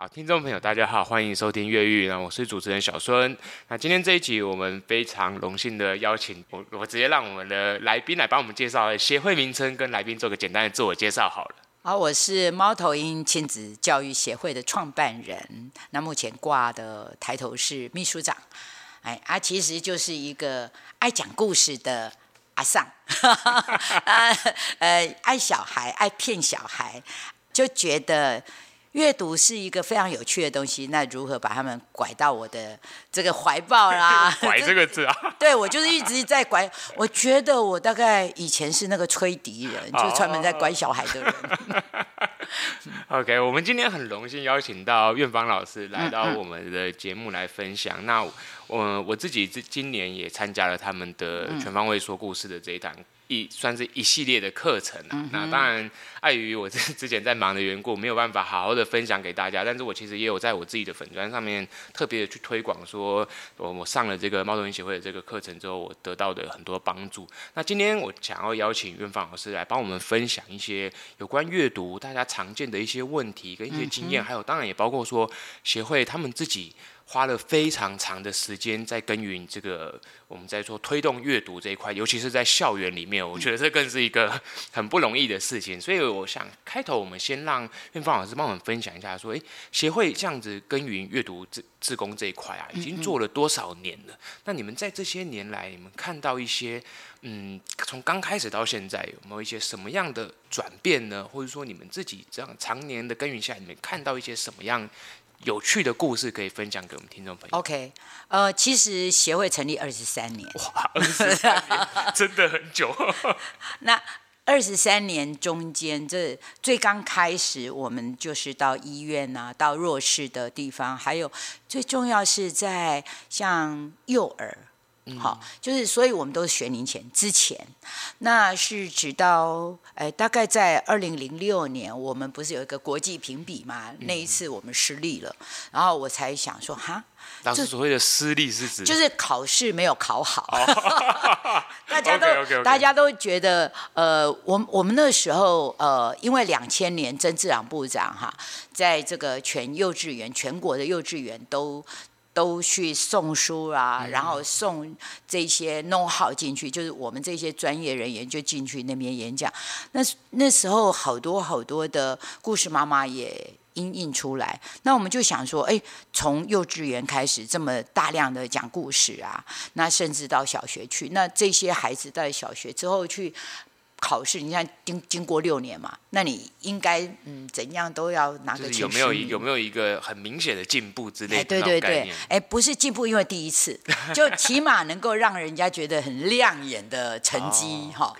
好，听众朋友，大家好，欢迎收听越狱。那我是主持人小孙。那今天这一集，我们非常荣幸的邀请我，我直接让我们的来宾来帮我们介绍协会名称，跟来宾做个简单的自我介绍好了。好，我是猫头鹰亲子教育协会的创办人。那目前挂的抬头是秘书长。哎，啊，其实就是一个爱讲故事的阿桑，呃，呃，爱小孩，爱骗小孩，就觉得。阅读是一个非常有趣的东西，那如何把他们拐到我的这个怀抱啦？拐这个字啊？对，我就是一直在拐。我觉得我大概以前是那个吹笛人，就是专门在拐小孩的人。OK，我们今天很荣幸邀请到院芳老师来到我们的节目来分享。嗯嗯，那我我自己这今年也参加了他们的全方位说故事的这一堂。一算是一系列的课程、啊嗯、那当然碍于我 之之前在忙的缘故，没有办法好好的分享给大家。但是我其实也有在我自己的粉砖上面特别的去推广，说我我上了这个猫头鹰协会的这个课程之后，我得到的很多帮助。那今天我想要邀请苑芳老师来帮我们分享一些有关阅读大家常见的一些问题跟一些经验，嗯、还有当然也包括说协会他们自己。花了非常长的时间在耕耘这个，我们在说推动阅读这一块，尤其是在校园里面，我觉得这更是一个很不容易的事情。所以我想开头我们先让院方老师帮我们分享一下，说，诶，协会这样子耕耘阅读志志工这一块啊，已经做了多少年了？那你们在这些年来，你们看到一些，嗯，从刚开始到现在，有没有一些什么样的转变呢？或者说你们自己这样常年的耕耘下，你们看到一些什么样？有趣的故事可以分享给我们听众朋友。OK，呃，其实协会成立二十三年，哇，二十三年 真的很久。那二十三年中间，这最刚开始，我们就是到医院啊，到弱势的地方，还有最重要是在像幼儿。好，就是所以我们都是学龄前之前，那是直到哎，大概在二零零六年，我们不是有一个国际评比嘛？那一次我们失利了，然后我才想说哈，老师所谓的失利是指就是考试没有考好，大家都 okay, okay, okay. 大家都觉得呃，我我们那时候呃，因为两千年曾志朗部长哈，在这个全幼稚园全国的幼稚园都。都去送书啊，然后送这些 know-how 进去，就是我们这些专业人员就进去那边演讲。那那时候好多好多的故事妈妈也印印出来，那我们就想说，哎，从幼稚园开始这么大量的讲故事啊，那甚至到小学去，那这些孩子在小学之后去。考试，你看经经过六年嘛，那你应该嗯怎样都要拿个。有没有有没有一个很明显的进步之类的？哎，对对对，哎，不是进步，因为第一次，就起码能够让人家觉得很亮眼的成绩哈。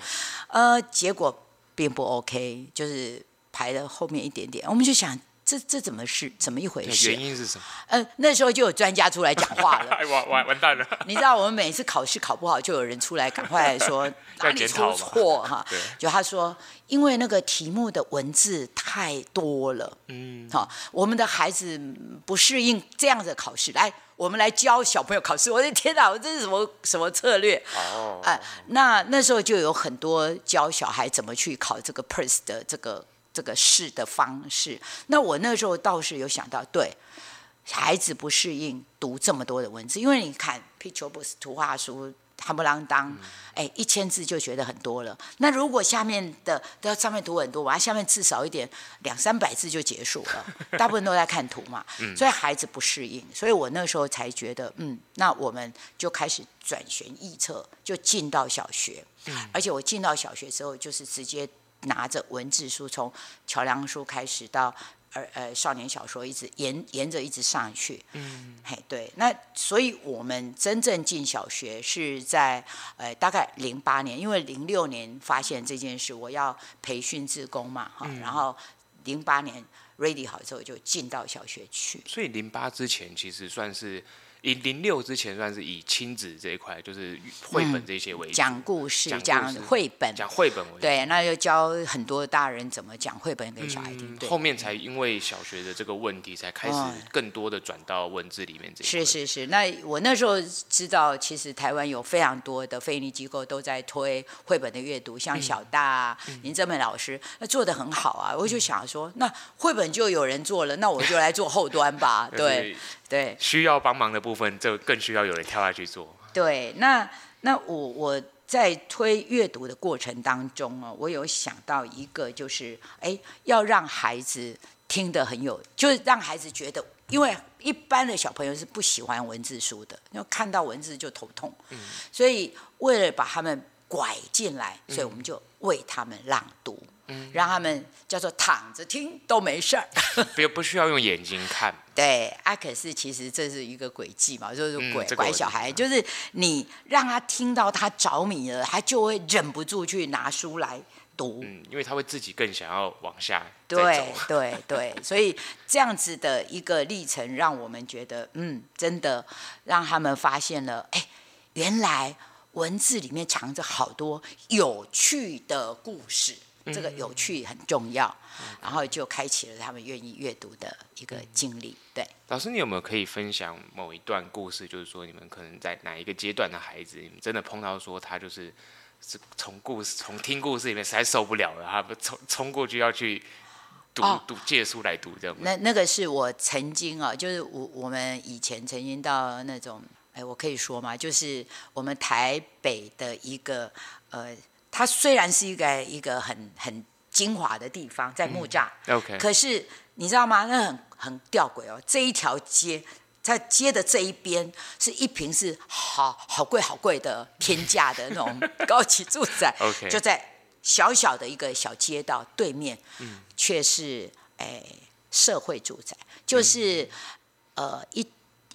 呃，结果并不 OK，就是排的后面一点点，我们就想。这这怎么是怎么一回事？原因是什么？呃，那时候就有专家出来讲话了。完完完蛋了！你知道，我们每次考试考不好，就有人出来赶快说 哪里出错哈。就他说，因为那个题目的文字太多了。嗯。好，我们的孩子不适应这样的考试。来，我们来教小朋友考试。我的天哪，我这是什么什么策略？哦。哎、呃，那那时候就有很多教小孩怎么去考这个 purse 的这个。这个试的方式，那我那时候倒是有想到，对孩子不适应读这么多的文字，因为你看 picture books 图画书，夯不啷当，哎，一千字就觉得很多了。那如果下面的都要上面读很多，完下面字少一点，两三百字就结束了。大部分都在看图嘛，所以孩子不适应。所以我那时候才觉得，嗯，那我们就开始转学易册，就进到小学。而且我进到小学之后，就是直接。拿着文字书，从桥梁书开始到呃呃少年小说，一直沿沿着一直上去。嗯，嘿，对。那所以我们真正进小学是在呃大概零八年，因为零六年发现这件事，我要培训自工嘛，哈、嗯。然后零八年 ready 好之后就进到小学去。所以零八之前其实算是以零六之前算是以亲子这一块，就是绘本这些为主，讲、嗯、故事、讲绘本、讲绘本为主。对，那就教很多大人怎么讲绘本给小孩听。嗯、后面才因为小学的这个问题，才开始更多的转到文字里面这。是是是，那我那时候知道，其实台湾有非常多的非营利机构都在推绘本的阅读，像小大、嗯、林正美老师，那做的很好啊。我就想说，那绘本就有人做了，那我就来做后端吧。对。对，需要帮忙的部分，就更需要有人跳下去做。对，那那我我在推阅读的过程当中哦，我有想到一个，就是哎，要让孩子听得很有，就是让孩子觉得，因为一般的小朋友是不喜欢文字书的，因为看到文字就头痛。嗯。所以为了把他们拐进来，所以我们就为他们朗读。让他们叫做躺着听都没事儿，不不需要用眼睛看。对啊，可是其实这是一个诡计嘛，就是拐拐小孩，就是你让他听到他着迷了，他就会忍不住去拿书来读。嗯，因为他会自己更想要往下。对对对，所以这样子的一个历程，让我们觉得，嗯，真的让他们发现了，哎，原来文字里面藏着好多有趣的故事。这个有趣很重要，嗯、然后就开启了他们愿意阅读的一个经历。对，老师，你有没有可以分享某一段故事？就是说，你们可能在哪一个阶段的孩子，你们真的碰到说他就是是从故事、从听故事里面实在受不了了，他不冲冲过去要去读、哦、读借书来读，这样。那那个是我曾经啊，就是我我们以前曾经到那种，哎，我可以说吗？就是我们台北的一个呃。它虽然是一个一个很很精华的地方，在木栅，嗯，OK，可是你知道吗？那很很吊诡哦。这一条街，在街的这一边是一瓶是好好贵好贵的天价的那种高级住宅，OK，就在小小的一个小街道对面，嗯，却是哎社会住宅，就是，嗯，呃一。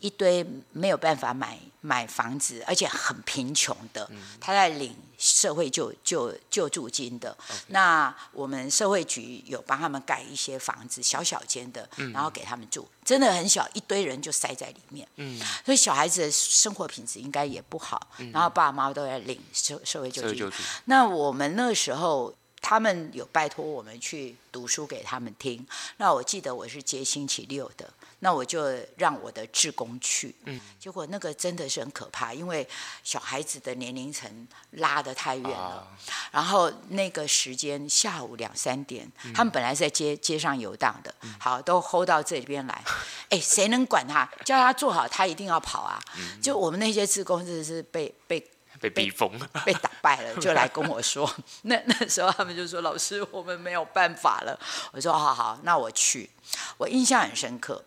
一堆没有办法买买房子，而且很贫穷的，他在领社会救救救助金的。那我们社会局有帮他们盖一些房子，小小间的，然后给他们住，真的很小，一堆人就塞在里面。嗯，所以小孩子的生活品质应该也不好。然后爸爸妈妈都在领社社会救助金。那我们那时候。他们有拜托我们去读书给他们听，那我记得我是接星期六的，那我就让我的志工去，嗯，结果那个真的是很可怕，因为小孩子的年龄层拉得太远了，啊、然后那个时间下午两三点，嗯、他们本来是在街街上游荡的，嗯、好都 hold 到这里边来，哎，谁能管他？叫他坐好，他一定要跑啊！嗯、就我们那些志工真的是被被。被逼疯，被打败了，就来跟我说。那那时候他们就说：“老师，我们没有办法了。”我说：“好好，那我去。”我印象很深刻。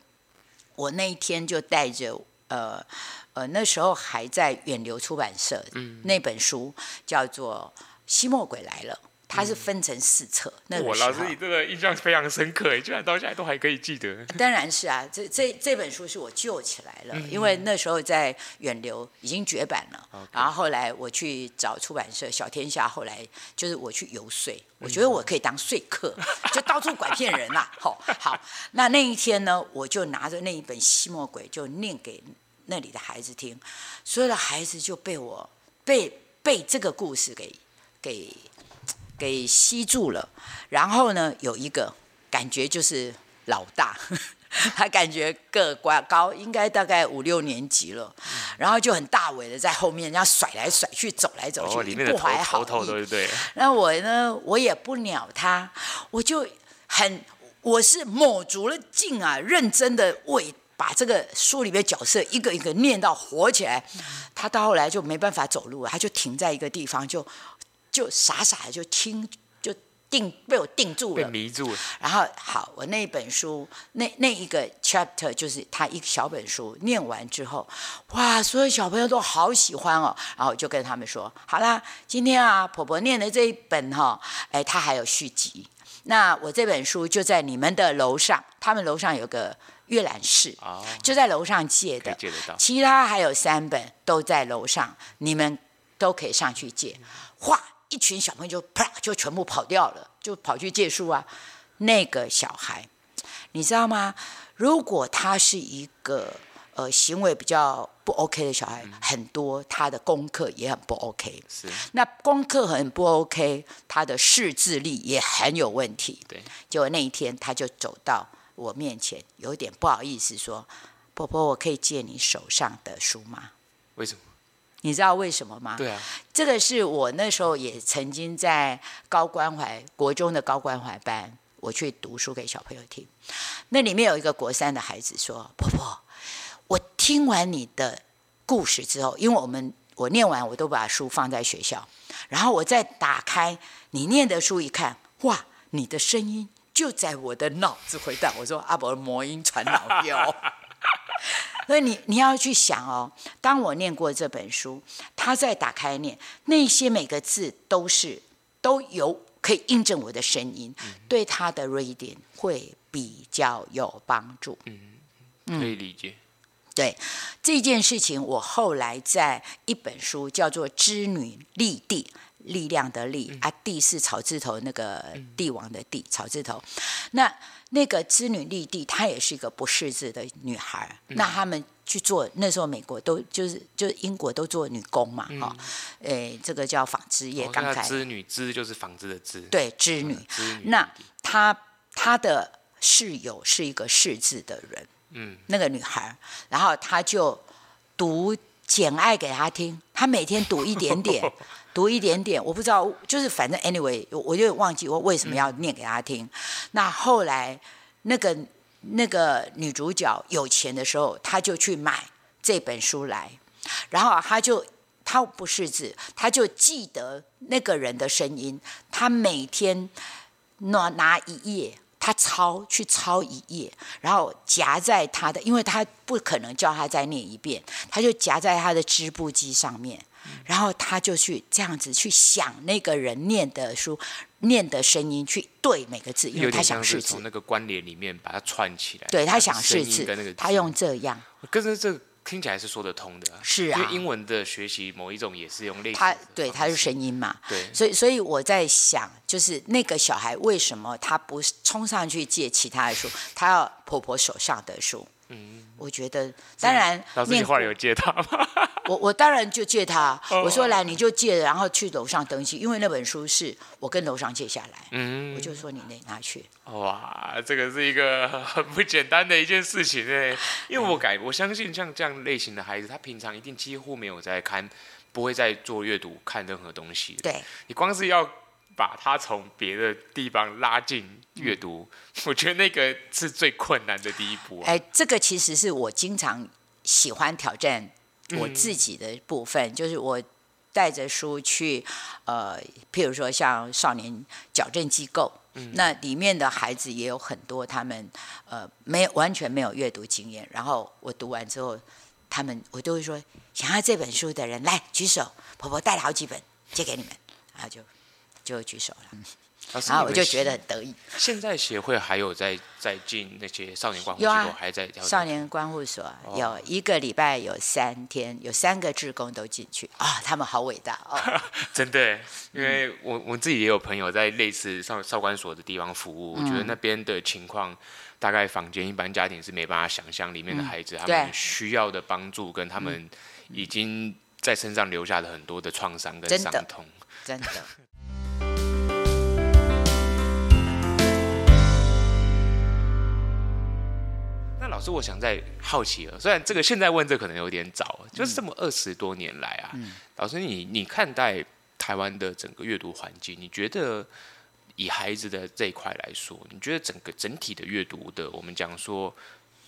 我那一天就带着呃呃，那时候还在远流出版社，嗯，那本书叫做《吸墨鬼来了》。它是分成四册，嗯、那。我老师，你这个印象非常深刻，哎，居然到现在都还可以记得。当然是啊，这这这本书是我救起来了，嗯、因为那时候在远流已经绝版了。然后后来我去找出版社小天下，后来就是我去游说，我觉得我可以当说客，嗯、就到处拐骗人啦、啊。好，好，那那一天呢，我就拿着那一本《吸墨鬼》就念给那里的孩子听，所有的孩子就被我被被这个故事给给。给吸住了，然后呢，有一个感觉就是老大，他感觉个高高，应该大概五六年级了，然后就很大尾的在后面，这样甩来甩去，走来走去，不怀好意。对。那我呢，我也不鸟他，我就很，我是卯足了劲啊，认真的为把这个书里面角色一个一个念到火起来。他到后来就没办法走路了，他就停在一个地方就。就傻傻的就听，就定被我定住了，被迷住了。然后好，我那一本书那那一个 chapter 就是他一小本书念完之后，哇，所有小朋友都好喜欢哦。然后我就跟他们说，好啦，今天啊，婆婆念的这一本哈、哦，哎，他还有续集。那我这本书就在你们的楼上，他们楼上有个阅览室，哦、就在楼上借的，借得到。其他还有三本都在楼上，你们都可以上去借。哇！一群小朋友就啪就全部跑掉了，就跑去借书啊。那个小孩，你知道吗？如果他是一个呃行为比较不 OK 的小孩，嗯、很多他的功课也很不 OK。是。那功课很不 OK，他的识字力也很有问题。对。结果那一天，他就走到我面前，有点不好意思说：“婆婆，我可以借你手上的书吗？”为什么？你知道为什么吗？对啊。这个是我那时候也曾经在高关怀国中的高关怀班。我去读书给小朋友听，那里面有一个国三的孩子说：“婆婆，我听完你的故事之后，因为我们我念完我都把书放在学校，然后我再打开你念的书一看，哇，你的声音就在我的脑子回荡。”我说：“阿伯魔音传脑标。” 所以你你要去想哦，当我念过这本书，他再打开念，那些每个字都是都有。可以印证我的声音，嗯、对他的 reading 会比较有帮助。嗯，可以理解。对这件事情，我后来在一本书叫做《织女力帝》，力量的力、嗯、啊，帝是草字头那个帝王的帝，草字头。那那个织女立帝，她也是一个不识字的女孩。嗯、那他们。去做那时候美国都就是就是英国都做女工嘛哈，诶、嗯、这个叫纺织业刚才。织女织就是纺织的织。对织女，织女那她她的室友是一个识字的人，嗯，那个女孩，然后她就读《简爱》给他听，他每天读一点点，读一点点，我不知道，就是反正 anyway，我就忘记我为什么要念给他听，嗯、那后来那个。那个女主角有钱的时候，她就去买这本书来，然后她就她不识字，她就记得那个人的声音，她每天拿拿一页，她抄去抄一页，然后夹在他的，因为他不可能叫他再念一遍，他就夹在他的织布机上面。然后他就去这样子去想那个人念的书，念的声音去对每个字，因为他想试字。从那个关联里面把它串起来。对，他想试字，他用这样。可是这听起来是说得通的。是啊。因为英文的学习某一种也是用类似的。他对，他是声音嘛。对。所以，所以我在想，就是那个小孩为什么他不冲上去借其他的书，他要婆婆手上的书？嗯。我觉得，当然，老师，你后来有借他吗？我我当然就借他，我说来你就借，然后去楼上登记，因为那本书是我跟楼上借下来，嗯，我就说你那拿去。哇，这个是一个很不简单的一件事情哎，因为我改，我相信像这样类型的孩子，他平常一定几乎没有在看，不会再做阅读看任何东西。对，你光是要把他从别的地方拉进阅读，嗯，我觉得那个是最困难的第一步。哎，这个其实是我经常喜欢挑战。我自己的部分、嗯、就是我带着书去，呃，譬如说像少年矫正机构，嗯、那里面的孩子也有很多，他们呃没有完全没有阅读经验，然后我读完之后，他们我都会说，想要这本书的人来举手，婆婆带了好几本借给你们，然后就就举手了。然后我就觉得很得意。现在协会还有在在进那些少年关护机构，还在少年关护所，有一个礼拜有三天，有三个志工都进去。啊，他们好伟大哦！真的，因为我我自己也有朋友在类似少少管所的地方服务，我觉得那边的情况，大概房间一般家庭是没办法想象，里面的孩子他们需要的帮助，跟他们已经在身上留下了很多的创伤跟伤痛，真的。老师，我想再好奇了。虽然这个现在问这可能有点早，就是这么二十多年来啊，嗯、老师你你看待台湾的整个阅读环境，你觉得以孩子的这一块来说，你觉得整个整体的阅读的，我们讲说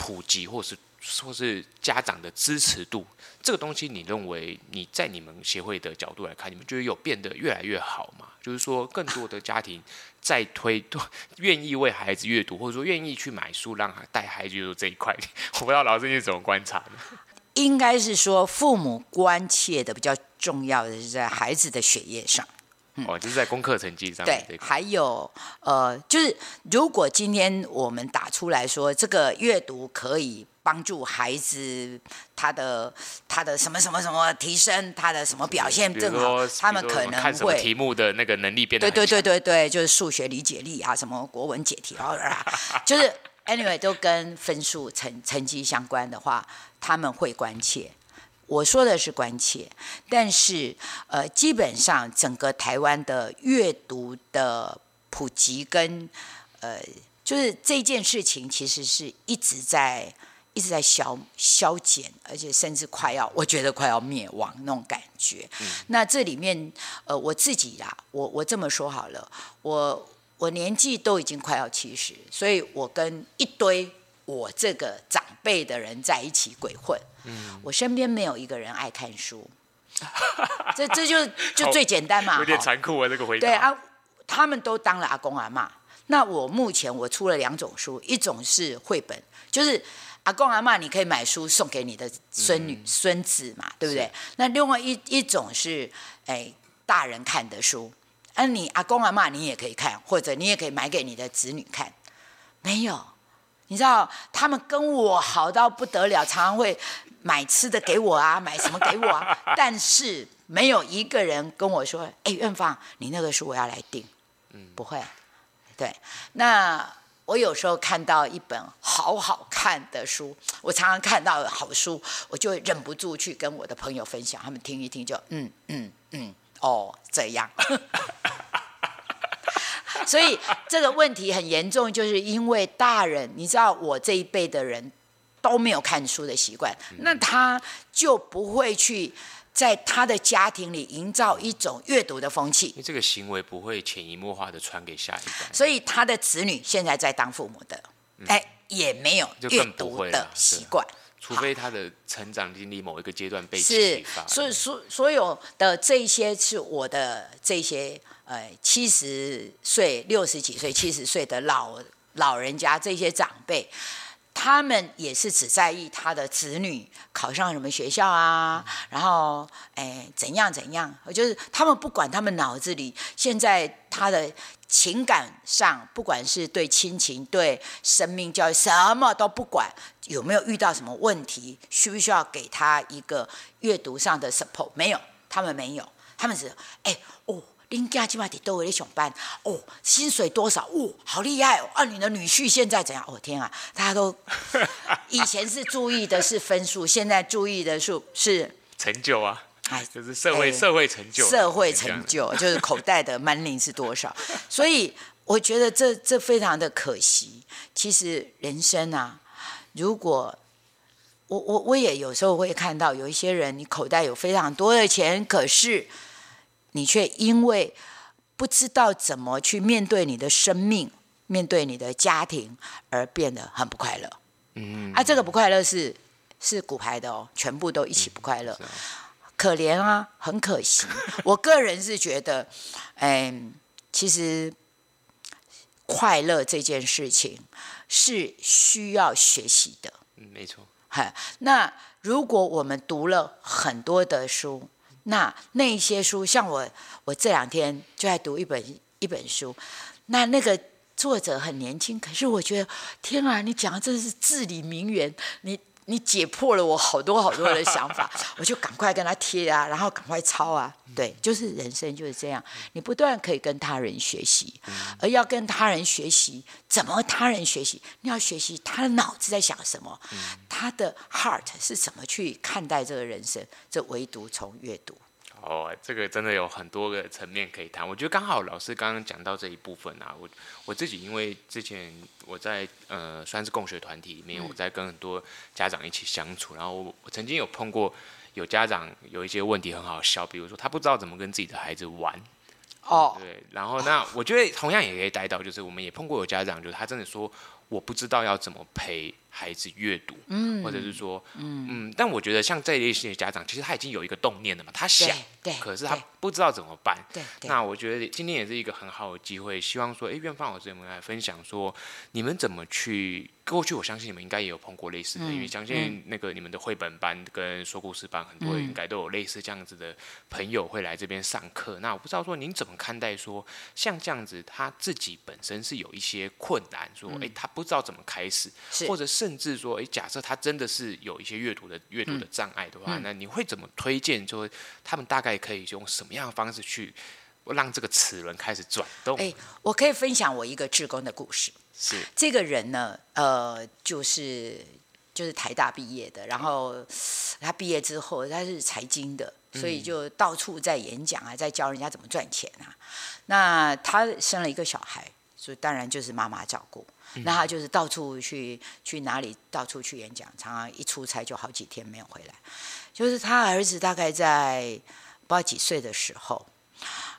普及，或是说是家长的支持度，这个东西，你认为你在你们协会的角度来看，你们觉得有变得越来越好吗？就是说，更多的家庭在推，愿意为孩子阅读，或者说愿意去买书，让带孩子阅读这一块，我不知道老师你怎么观察呢？应该是说，父母关切的比较重要的是在孩子的学业上，嗯、哦，就是在功课成绩上。对，还有呃，就是如果今天我们打出来说，这个阅读可以。帮助孩子他的他的什么什么什么提升他的什么表现更好，他们可能会题目的那个能力变得对对对对对，就是数学理解力啊，什么国文解题啊，就是 anyway 都跟分数成成绩相关的话，他们会关切。我说的是关切，但是呃，基本上整个台湾的阅读的普及跟呃，就是这件事情其实是一直在一直在消消减，而且甚至快要，我觉得快要灭亡那种感觉。嗯、那这里面呃，我自己呀，我我这么说好了，我我年纪都已经快要七十，所以我跟一堆我这个长辈的人在一起鬼混。嗯，我身边没有一个人爱看书，这这就就最简单嘛，有点残酷啊，这个回答。对啊，他们都当了阿公阿妈。那我目前我出了两种书，一种是绘本，就是阿公阿妈你可以买书送给你的孙女、嗯、孙子嘛，对不对？那另外一一种是哎大人看的书，那你阿公阿妈你也可以看，或者你也可以买给你的子女看。没有，你知道他们跟我好到不得了，常常会。买吃的给我啊，买什么给我啊？但是没有一个人跟我说：“哎，院芳，你那个书我要来订。”嗯，不会。对，那我有时候看到一本好好看的书，我常常看到好书，我就忍不住去跟我的朋友分享，他们听一听就嗯嗯嗯，哦这样。所以这个问题很严重，就是因为大人，你知道我这一辈的人。都没有看书的习惯，那他就不会去在他的家庭里营造一种阅读的风气。因为这个行为不会潜移默化的传给下一代，所以他的子女现在在当父母的，哎，也没有阅读的习惯，除非他的成长经历某一个阶段被启发。所以，所所有的这些是我的这些呃七十岁、六十几岁、七十岁的老老人家这些长辈。他们也是只在意他的子女考上什么学校啊，然后哎怎样怎样，就是他们不管他们脑子里现在他的情感上，不管是对亲情、对生命教育，什么都不管，有没有遇到什么问题，需不需要给他一个阅读上的 support？没有，他们没有，他们是哎哦。林家今晚得都为你上班哦，薪水多少？哦，好厉害哦！啊，你的女婿现在怎样？哦，天啊，大家都 以前是注意的是分数，现在注意的是是成就啊！哎，就是社会、哎、社会成就，社会成就就是口袋的 money 是多少？所以我觉得这这非常的可惜。其实人生啊，如果我我我也有时候会看到有一些人，你口袋有非常多的钱，可是。你却因为不知道怎么去面对你的生命、面对你的家庭，而变得很不快乐。嗯，啊，这个不快乐是是骨牌的哦，全部都一起不快乐，嗯、可怜啊，很可惜。我个人是觉得，哎，其实快乐这件事情是需要学习的。嗯，没错。嗨，那如果我们读了很多的书。那那些书，像我，我这两天就在读一本一本书，那那个作者很年轻，可是我觉得，天啊，你讲的真是至理名言，你。你解破了我好多好多的想法，我就赶快跟他贴啊，然后赶快抄啊。对，就是人生就是这样，你不断可以跟他人学习，而要跟他人学习，怎么他人学习？你要学习他的脑子在想什么，他的 heart 是怎么去看待这个人生？这唯独从阅读。哦，这个真的有很多个层面可以谈。我觉得刚好老师刚刚讲到这一部分啊，我我自己因为之前我在呃算是共学团体里面，我在跟很多家长一起相处，然后我我曾经有碰过有家长有一些问题很好笑，比如说他不知道怎么跟自己的孩子玩。哦，对，然后那我觉得同样也可以带到，就是我们也碰过有家长，就是他真的说我不知道要怎么陪。孩子阅读，嗯，或者是说，嗯嗯，但我觉得像这一类型的家长，其实他已经有一个动念了嘛，他想，对，对，可是他不知道怎么办。对，对，那我觉得今天也是一个很好的机会，希望说，哎，院方老师有没有来分享说，你们怎么去？过去我相信你们应该也有碰过类似的，嗯、因为相信那个你们的绘本班跟说故事班，很多人应该都有类似这样子的朋友会来这边上课。嗯、那我不知道说您怎么看待说，像这样子他自己本身是有一些困难，说，哎，他不知道怎么开始，或者是。甚至说，诶，假设他真的是有一些阅读的阅读的障碍的话，嗯、那你会怎么推荐？说他们大概可以用什么样的方式去让这个齿轮开始转动？诶，我可以分享我一个志工的故事。是这个人呢，呃，就是就是台大毕业的，然后他毕业之后他是财经的，所以就到处在演讲啊，在教人家怎么赚钱啊。那他生了一个小孩，所以当然就是妈妈照顾。那他就是到处去去哪里到处去演讲，常常一出差就好几天没有回来。就是他儿子大概在不知道几岁的时候，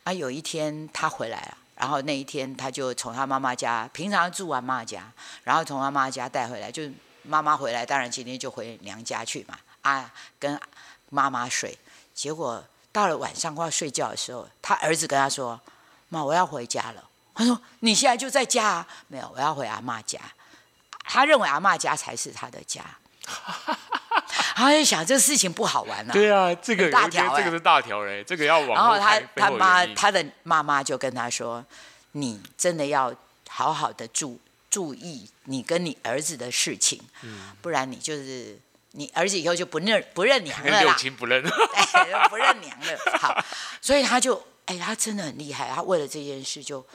啊，有一天他回来了。然后那一天，他就从他妈妈家，平常住完妈妈家，然后从他妈妈家带回来，就是妈妈回来，当然今天就回娘家去嘛，啊，跟妈妈睡。结果到了晚上快要睡觉的时候，他儿子跟他说：“妈，我要回家了。”他说：“你现在就在家啊？”“没有，我要回阿妈家。”他认为阿妈家才是他的家。他就想这个事情不好玩了。对啊，这个大条，这个是大条嘞，这个要往。然后他他妈他的妈妈就跟他说：“你真的要好好的注注意你跟你儿子的事情，嗯，不然你就是你儿子以后就不认不认娘了啦。六亲不认，不认娘了。好，所以他就哎，他真的很厉害，他为了这件事就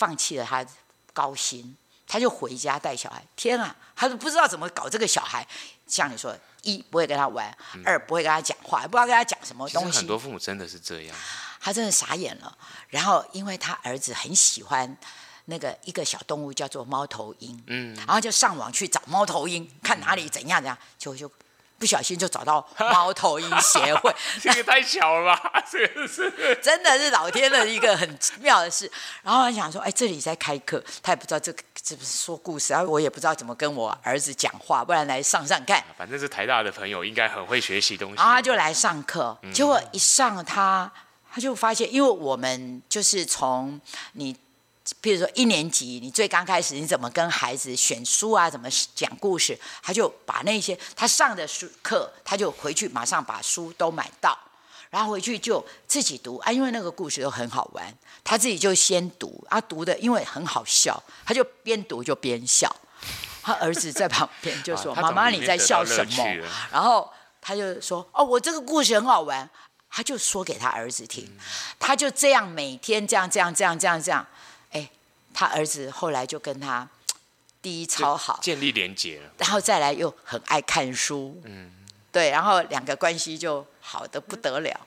放弃了他高薪，他就回家带小孩。天啊，他都不知道怎么搞这个小孩，像你说。一不会跟他玩，嗯、二不会跟他讲话，不知道跟他讲什么东西。很多父母真的是这样，他真的傻眼了。然后，因为他儿子很喜欢那个一个小动物叫做猫头鹰，嗯，然后就上网去找猫头鹰，看哪里怎样怎样，就就。不小心就找到猫头鹰协会，这个太巧了吧？这 个是真的是老天的一个很妙的事。然后他想说，哎，这里在开课，他也不知道这个是不是说故事，然后我也不知道怎么跟我儿子讲话，不然来上上看。反正是台大的朋友，应该很会学习东西。然后他就来上课，结果一上他他就发现，因为我们就是从你。譬如说一年级，你最刚开始你怎么跟孩子选书啊？怎么讲故事？他就把那些他上的书课，他就回去马上把书都买到，然后回去就自己读啊。因为那个故事都很好玩，他自己就先读啊，读的因为很好笑，他就边读就边笑。他儿子在旁边就说：“妈妈你在笑什么？”然后他就说：“哦，我这个故事很好玩。”他就说给他儿子听，他就这样每天这样这样这样这样这样。他儿子后来就跟他第一超好，建立连结了，然后再来又很爱看书，嗯，对，然后两个关系就好的不得了，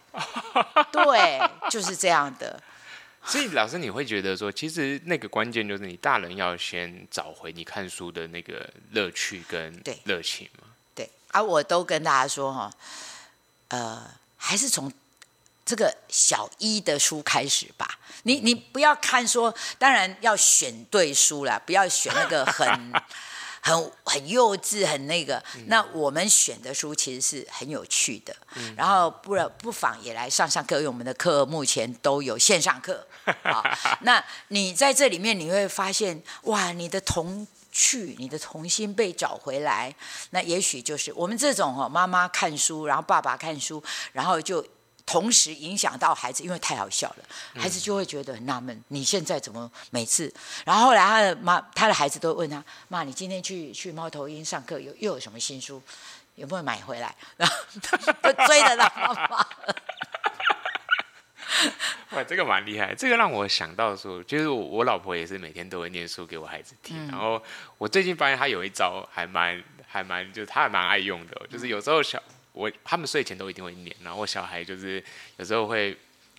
对，就是这样的。所以老师，你会觉得说，其实那个关键就是你大人要先找回你看书的那个乐趣跟热情嘛？对，啊，我都跟大家说哈，呃，还是从。这个小一的书开始吧，你你不要看说，当然要选对书啦，不要选那个很 很很幼稚、很那个。那我们选的书其实是很有趣的，然后不然不妨也来上上课，因为我们的课目前都有线上课。好，那你在这里面你会发现，哇，你的童趣、你的童心被找回来。那也许就是我们这种哦，妈妈看书，然后爸爸看书，然后就。同时影响到孩子，因为太好笑了，孩子就会觉得很纳闷：你现在怎么每次？然后后来他的妈，他的孩子都问他：妈，你今天去去猫头鹰上课，有又有什么新书？有没有买回来？然后都追着他妈妈。哇，这个蛮厉害。这个让我想到说，就是我，我老婆也是每天都会念书给我孩子听。嗯、然后我最近发现她有一招还蛮还蛮，就是她还蛮爱用的，就是有时候小。我他们睡前都一定会念，然后我小孩就是有时候会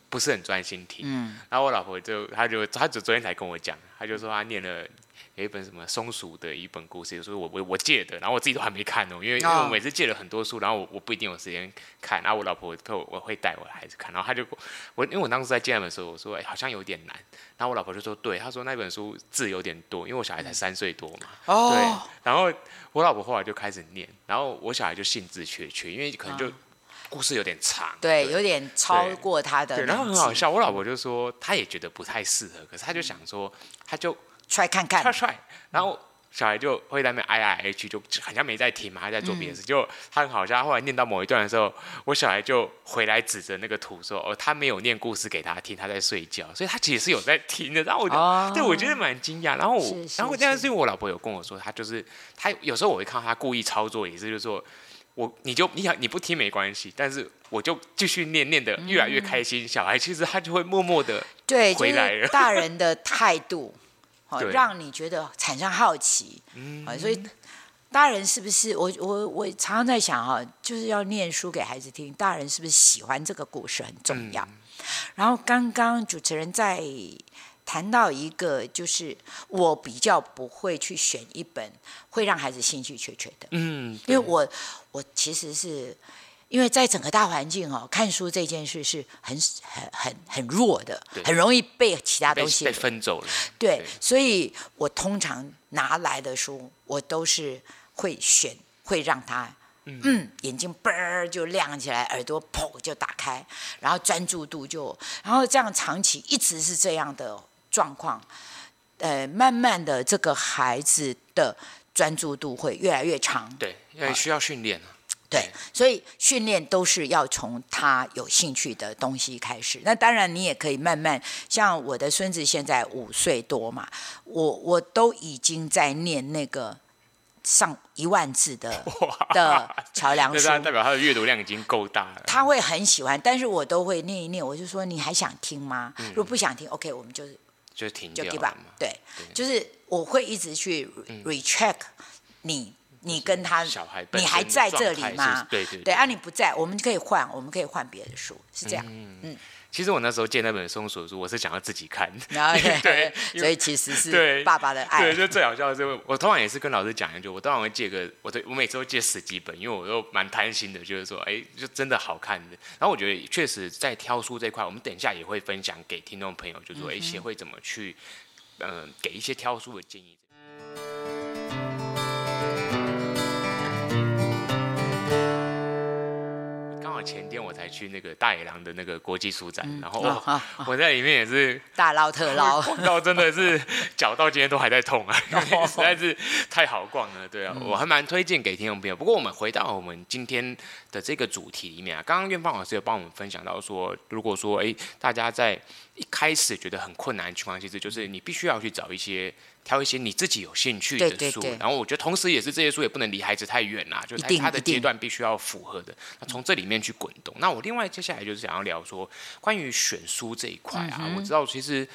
不是很专心听，嗯，然后我老婆就她就她就昨天才跟我讲，她就说她念了有一本什么松鼠的一本故事，有时候我我我借的，然后我自己都还没看哦，因为因为我每次借了很多书，然后我我不一定有时间看，然后我老婆我我会带我的孩子看，然后他就我因为我当时在借那本书，我说哎好像有点难，然后我老婆就说对，她说那本书字有点多，因为我小孩才三岁多嘛，哦，对，然后。我老婆后来就开始念，然后我小孩就兴致缺缺，因为可能就故事有点长，对，有点超过他的。然后很好笑，我老婆就说她也觉得不太适合，可是她就想说，她就踹看看，踹踹，然后。小孩就会在那边哎哎哎去，就好像没在听嘛，还在做别的事。嗯、就他很好笑，后来念到某一段的时候，我小孩就回来指着那个图说：“哦，他没有念故事给他听，他在睡觉。”所以他其实是有在听的。然后我就，哦、对我觉得蛮惊讶。然后我，然后但是因为我老婆有跟我说，他就是他有时候我会看到他故意操作，也是就是说我你就你想你不听没关系，但是我就继续念念的越来越开心。嗯、小孩其实他就会默默的对回来了。对，大人的态度。让你觉得产生好奇，啊，所以大人是不是？我我我常常在想哈，就是要念书给孩子听，大人是不是喜欢这个故事很重要。嗯、然后刚刚主持人在谈到一个，就是我比较不会去选一本会让孩子兴趣缺缺的，嗯，因为我我其实是。因为在整个大环境哦，看书这件事是很很很很弱的，很容易被其他东西被，被分走了。对，对，所以我通常拿来的书，我都是会选，会让他嗯，嗯眼睛嘣儿就亮起来，耳朵砰就打开，然后专注度就，然后这样长期一直是这样的状况，呃，慢慢的这个孩子的专注度会越来越长。对，因为需要训练。对，所以训练都是要从他有兴趣的东西开始。那当然，你也可以慢慢，像我的孙子现在五岁多嘛，我我都已经在念那个上一万字的 的桥梁书，代表他的阅读量已经够大了。他会很喜欢，但是我都会念一念，我就说你还想听吗？嗯、如果不想听，OK，我们就就停就 give up。对，对就是我会一直去 recheck 你。你跟他，小孩你还在这里吗？对对对，对啊，你不在，我们可以换，我们可以换别的书，是这样。嗯，嗯其实我那时候借那本松鼠书，我是想要自己看。对，对 所以其实是爸爸的爱。对，就最好笑的是，我通常也是跟老师讲一句，我当然会借个，我对我每次都借十几本，因为我都蛮贪心的，就是说，哎，就真的好看的。然后我觉得确实在挑书这块，我们等一下也会分享给听众朋友，就说，哎，协会怎么去，嗯、呃，给一些挑书的建议。前天我才去那个大野狼的那个国际书展，嗯、然后我，在里面也是大捞特捞，逛到真的是脚到今天都还在痛啊，实在是太好逛了。对啊，嗯、我还蛮推荐给听众朋友。不过我们回到我们今天的这个主题里面啊，刚刚院方老师有帮我们分享到说，如果说哎大家在一开始觉得很困难的情况，其实就是你必须要去找一些。挑一些你自己有兴趣的书，对对对，然后我觉得同时也是这些书也不能离孩子太远啦，就是他的阶段必须要符合的。那从这里面去滚动。那我另外接下来就是想要聊说关于选书这一块啊，嗯、我知道其实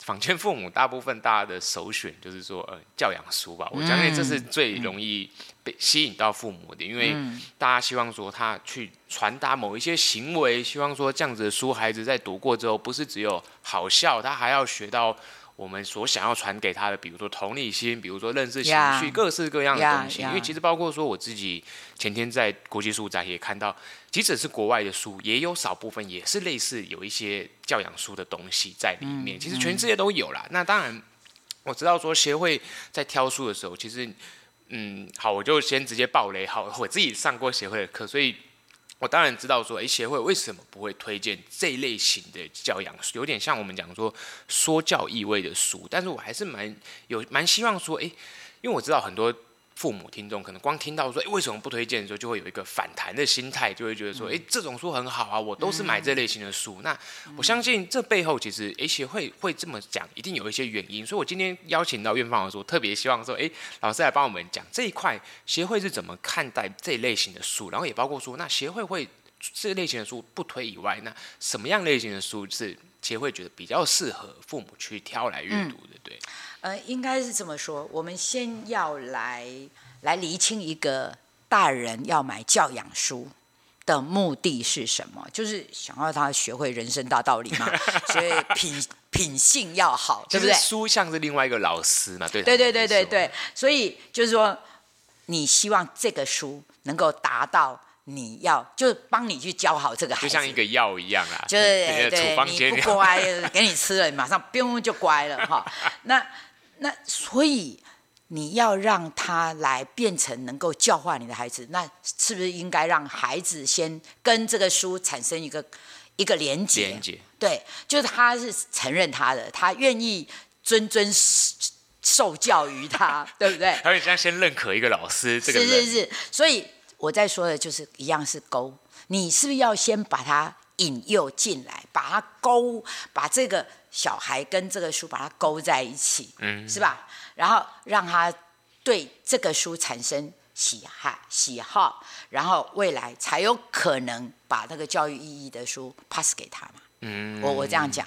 坊间父母大部分大家的首选就是说呃教养书吧，我相信这是最容易被吸引到父母的，因为大家希望说他去传达某一些行为，希望说这样子的书孩子在读过之后不是只有好笑，他还要学到。我们所想要传给他的，比如说同理心，比如说认识情绪各式各样的东西。因为其实包括说我自己前天在国际书展也看到，即使是国外的书，也有少部分也是类似有一些教养书的东西在里面。嗯、其实全世界都有啦。嗯、那当然，我知道说协会在挑书的时候，其实，嗯，好，我就先直接爆雷。好，我自己上过协会的课，所以。我当然知道说，哎，协会为什么不会推荐这类型的教养书？有点像我们讲说说教意味的书，但是我还是蛮有蛮希望说，哎，因为我知道很多父母听众可能光听到说，哎，为什么不推荐的时候，就会有一个反弹的心态，就会觉得说，哎，这种书很好啊，我都是买这类型的书。那我相信这背后其实，哎，协会会这么讲，一定有一些原因。所以我今天邀请到院方的时候，特别希望说，哎，老师来帮我们讲这一块，协会是怎么看待这类型的书，然后也包括说，那协会会这类型的书不推以外，那什么样类型的书是协会觉得比较适合父母去挑来阅读的？对。呃，应该是这么说。我们先要来来厘清一个大人要买教养书的目的是什么，就是想要他学会人生大道理嘛，所以品品性要好，对不对？书像是另外一个老师嘛，对对对对对对。所以就是说，你希望这个书能够达到你要，就是帮你去教好这个孩子，就像一个药一样啊，就是对，对对，你不乖，给你吃了，你马上嘣就乖了哈。那那所以你要让他来变成能够教化你的孩子，那是不是应该让孩子先跟这个书产生一个一个连接？连接对，就是他是承认他的，他愿意谆谆受教于他，对不对？他会像先认可一个老师，这个是是是。所以我在说的就是一样是勾，你是不是要先把他引诱进来，把他勾，把这个。小孩跟这个书把它勾在一起，嗯，是吧？然后让他对这个书产生喜爱、喜好，然后未来才有可能把那个教育意义的书 pass 给他嘛。嗯，我我这样讲，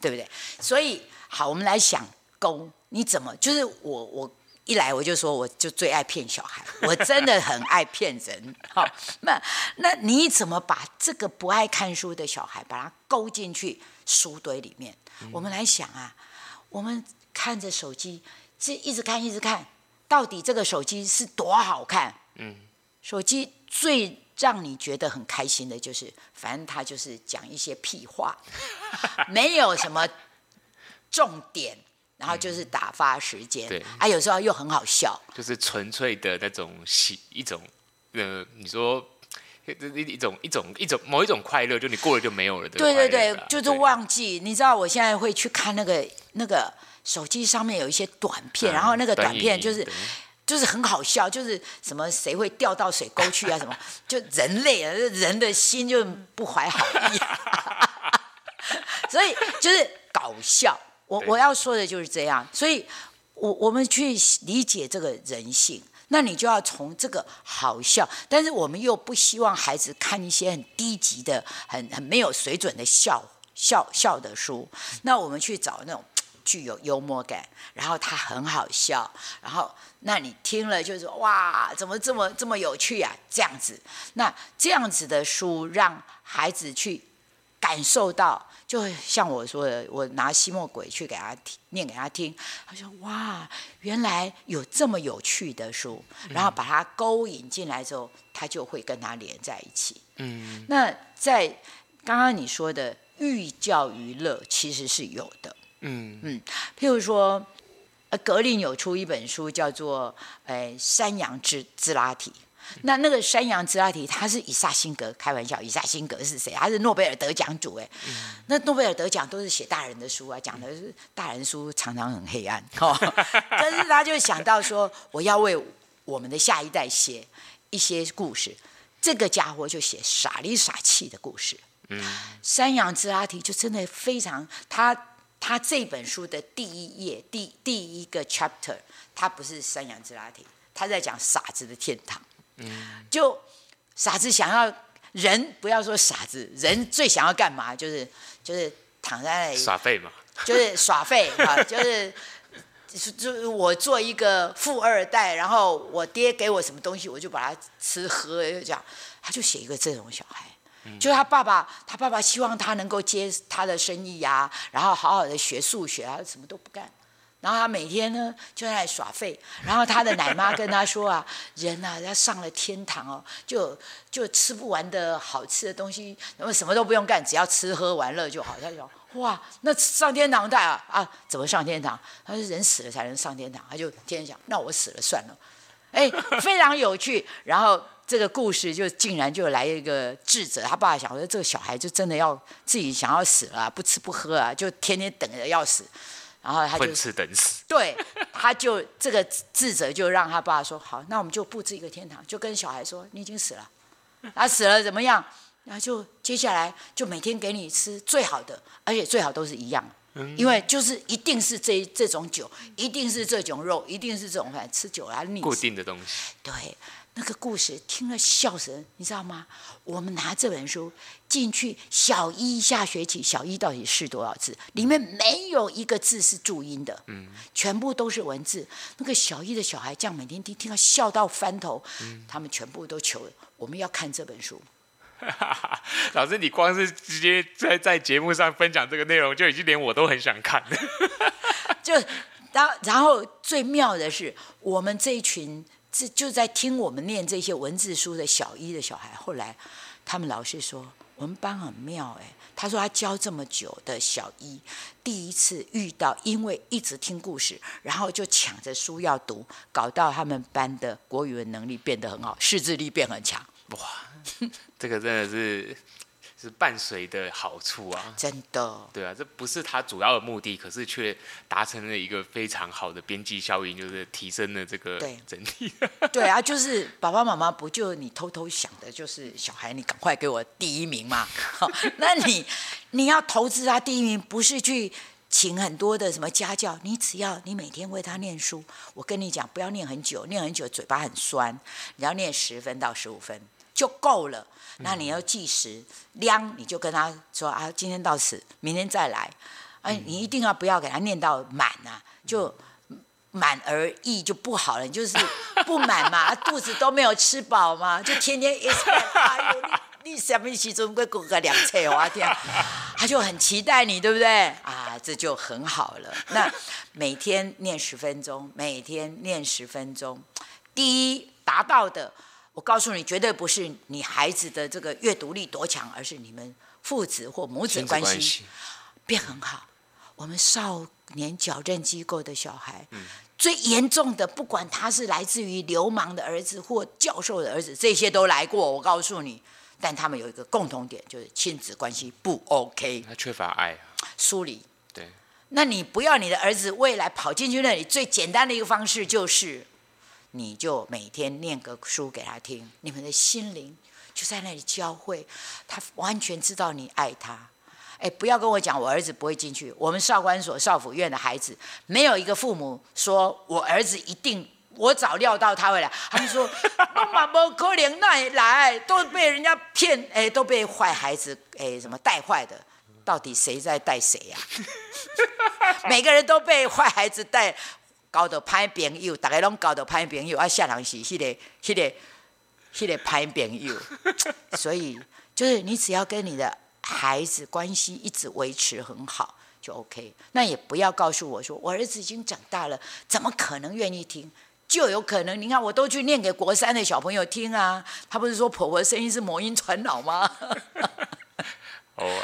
对不对？所以好，我们来想勾，你怎么？就是我我一来我就说，我就最爱骗小孩，我真的很爱骗人。好，那那你怎么把这个不爱看书的小孩，把他勾进去书堆里面？嗯、我们来想啊，我们看着手机，这一直看一直看，到底这个手机是多好看？嗯，手机最让你觉得很开心的就是，反正他就是讲一些屁话，没有什么重点。然后就是打发时间，嗯、对，啊，有时候又很好笑，就是纯粹的那种喜一种，呃，你说一一种一种一种某一种快乐，就你过了就没有了，对对对，就是忘记。你知道我现在会去看那个那个手机上面有一些短片，嗯、然后那个短片就是就是很好笑，就是什么谁会掉到水沟去啊，什么就人类啊，人的心就不怀好意，所以就是搞笑。我我要说的就是这样，所以，我我们去理解这个人性，那你就要从这个好笑，但是我们又不希望孩子看一些很低级的、很很没有水准的笑笑笑的书，那我们去找那种 具有幽默感，然后他很好笑，然后那你听了就是哇，怎么这么这么有趣啊？这样子，那这样子的书让孩子去感受到。就像我说的，我拿吸墨鬼去给他听，念给他听，他说：“哇，原来有这么有趣的书。”然后把他勾引进来之后，他就会跟他连在一起。嗯，那在刚刚你说的寓教于乐，其实是有的。嗯嗯，譬如说，格林有出一本书，叫做《呃山羊之兹拉提》。那那个山羊兹拉提，他是以萨辛格开玩笑，以萨辛格是谁？他是诺贝尔得奖主哎。嗯、那诺贝尔得奖都是写大人的书啊，讲的是大人书常常很黑暗 哦。但是他就想到说，我要为我们的下一代写一些故事。这个家伙就写傻里傻气的故事。嗯，山羊兹拉提就真的非常，他他这本书的第一页第第一个 chapter，他不是山羊兹拉提，他在讲傻子的天堂。嗯，就傻子想要人，不要说傻子，人最想要干嘛？就是就是躺在那里耍废嘛，就是耍废啊，就是就是我做一个富二代，然后我爹给我什么东西，我就把它吃喝，就这样。他就写一个这种小孩，嗯、就他爸爸，他爸爸希望他能够接他的生意呀、啊，然后好好的学数学啊，什么都不干。然后他每天呢就在耍废，然后他的奶妈跟他说啊，人啊，他上了天堂哦，就就吃不完的好吃的东西，然后什么都不用干，只要吃喝玩乐就好。他就说哇，那上天堂带啊啊，怎么上天堂？他说人死了才能上天堂，他就天天想，那我死了算了，哎，非常有趣。然后这个故事就竟然就来一个智者，他爸爸想说这个小孩就真的要自己想要死了，不吃不喝啊，就天天等着要死。然后他就等死，对，他就这个智者就让他爸说好，那我们就布置一个天堂，就跟小孩说你已经死了，他死了怎么样？然后就接下来就每天给你吃最好的，而且最好都是一样，因为就是一定是这这种酒，一定是这种肉，一定是这种饭，吃久了腻。固定的东西，对。那个故事听了笑死人，你知道吗？我们拿这本书进去，小一下学期，小一到底是多少字？里面没有一个字是注音的，嗯，全部都是文字。那个小一的小孩这样每天听，听到笑到翻头，嗯，他们全部都求我们要看这本书。老师，你光是直接在在节目上分享这个内容，就已经连我都很想看了。就然后然后最妙的是，我们这一群。这就在听我们念这些文字书的小一的小孩，后来他们老师说我们班很妙哎，他说他教这么久的小一，第一次遇到因为一直听故事，然后就抢着书要读，搞到他们班的国语文能力变得很好，识字力变很强。哇，这个真的是。是伴随的好处啊，真的。对啊，这不是他主要的目的，可是却达成了一个非常好的边际效应，就是提升了这个整体。对，对啊，就是爸爸妈妈不就你偷偷想的，就是小孩，你赶快给我第一名嘛。好，那你你要投资他第一名，不是去请很多的什么家教，你只要你每天为他念书，我跟你讲，不要念很久，念很久嘴巴很酸，你要念十分到十五分就够了。那你要计时量，你就跟他说啊，今天到此，明天再来。哎，你一定要不要给他念到满啊？就满而溢就不好了，你就是 不满嘛，肚子都没有吃饱嘛，就天天 expect，哎呦，你你什么时阵会过个两次我天，他就很期待你，对不对？啊，这就很好了。那每天念十分钟，每天念十分钟，第一达到的，我告诉你，绝对不是你孩子的这个阅读力多强，而是你们父子或母子关系变很好。我们少年矫正机构的小孩，嗯、最严重的，不管他是来自于流氓的儿子或教授的儿子，这些都来过。我告诉你，但他们有一个共同点，就是亲子关系不 OK，他缺乏爱啊，疏离。对，那你不要你的儿子未来跑进去那里，最简单的一个方式就是，你就每天念个书给他听，你们的心灵就在那里交汇，他完全知道你爱他。哎，不要跟我讲，我儿子不会进去。我们少管所、少辅院的孩子，没有一个父母说我儿子一定，我早料到他会来。他们说，妈妈不可怜，那来都被人家骗，哎，都被坏孩子哎什么带坏的。到底谁在带谁呀？每个人都被坏孩子带，搞得歹朋友，大家拢搞得歹朋友，啊，下场是迄个、迄个、迄个歹朋友。所以，就是你只要跟你的。孩子关系一直维持很好就 OK，那也不要告诉我说我儿子已经长大了，怎么可能愿意听？就有可能，你看我都去念给国三的小朋友听啊，他不是说婆婆声音是魔音传脑吗？哦，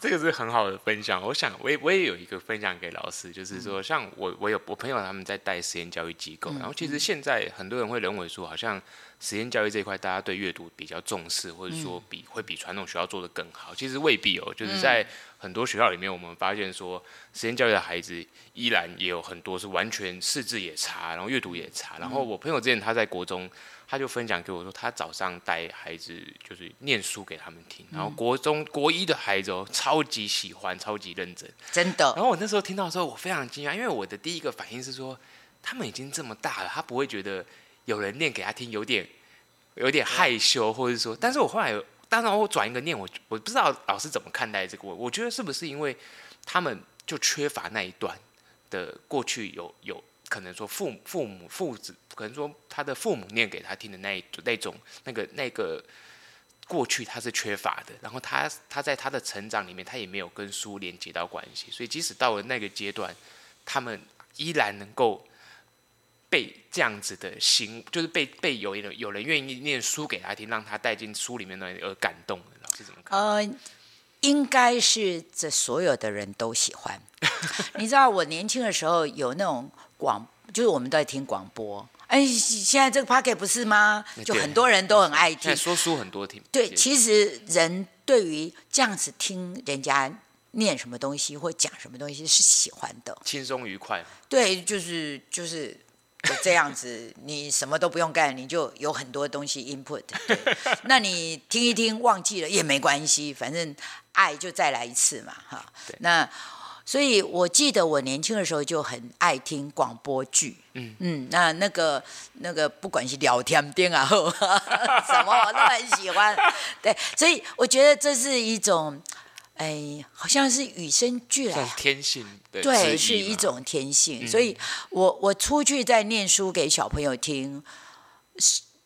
这个是很好的分享。我想我也我也有一个分享给老师，就是说像我我有我朋友他们在带实验教育机构，然后其实现在很多人会认为说好像。实验教育这一块，大家对阅读比较重视，或者说比会比传统学校做的更好。其实未必哦，就是在很多学校里面，我们发现说，实验教育的孩子依然也有很多是完全识字也差，然后阅读也差。然后我朋友之前他在国中，他就分享给我说，他早上带孩子就是念书给他们听，然后国中国一的孩子哦，超级喜欢，超级认真，真的。然后我那时候听到的时候，我非常惊讶，因为我的第一个反应是说，他们已经这么大了，他不会觉得。有人念给他听，有点有点害羞，或者说，但是我后来，当然我转一个念，我我不知道老师怎么看待这个，我我觉得是不是因为他们就缺乏那一段的过去有有可能说父母父母父子，可能说他的父母念给他听的那一那种那个那个过去他是缺乏的，然后他他在他的成长里面，他也没有跟书连接到关系，所以即使到了那个阶段，他们依然能够。被这样子的心，就是被被有人有人愿意念书给他听，让他带进书里面的而感动。老师怎么看？呃，应该是这所有的人都喜欢。你知道我年轻的时候有那种广，就是我们都在听广播。哎，现在这个 Pocket 不是吗？就很多人都很爱听。说书很多听。对，其实人对于这样子听人家念什么东西或讲什么东西是喜欢的，轻松愉快。对，就是就是。就这样子，你什么都不用干，你就有很多东西 input。对，那你听一听忘记了也没关系，反正爱就再来一次嘛，哈。那所以我记得我年轻的时候就很爱听广播剧，嗯嗯，那那个那个不管是聊天电啊，什么我都很喜欢。对，所以我觉得这是一种。哎，好像是与生俱来，天性的对，是一种天性。嗯、所以我我出去在念书给小朋友听，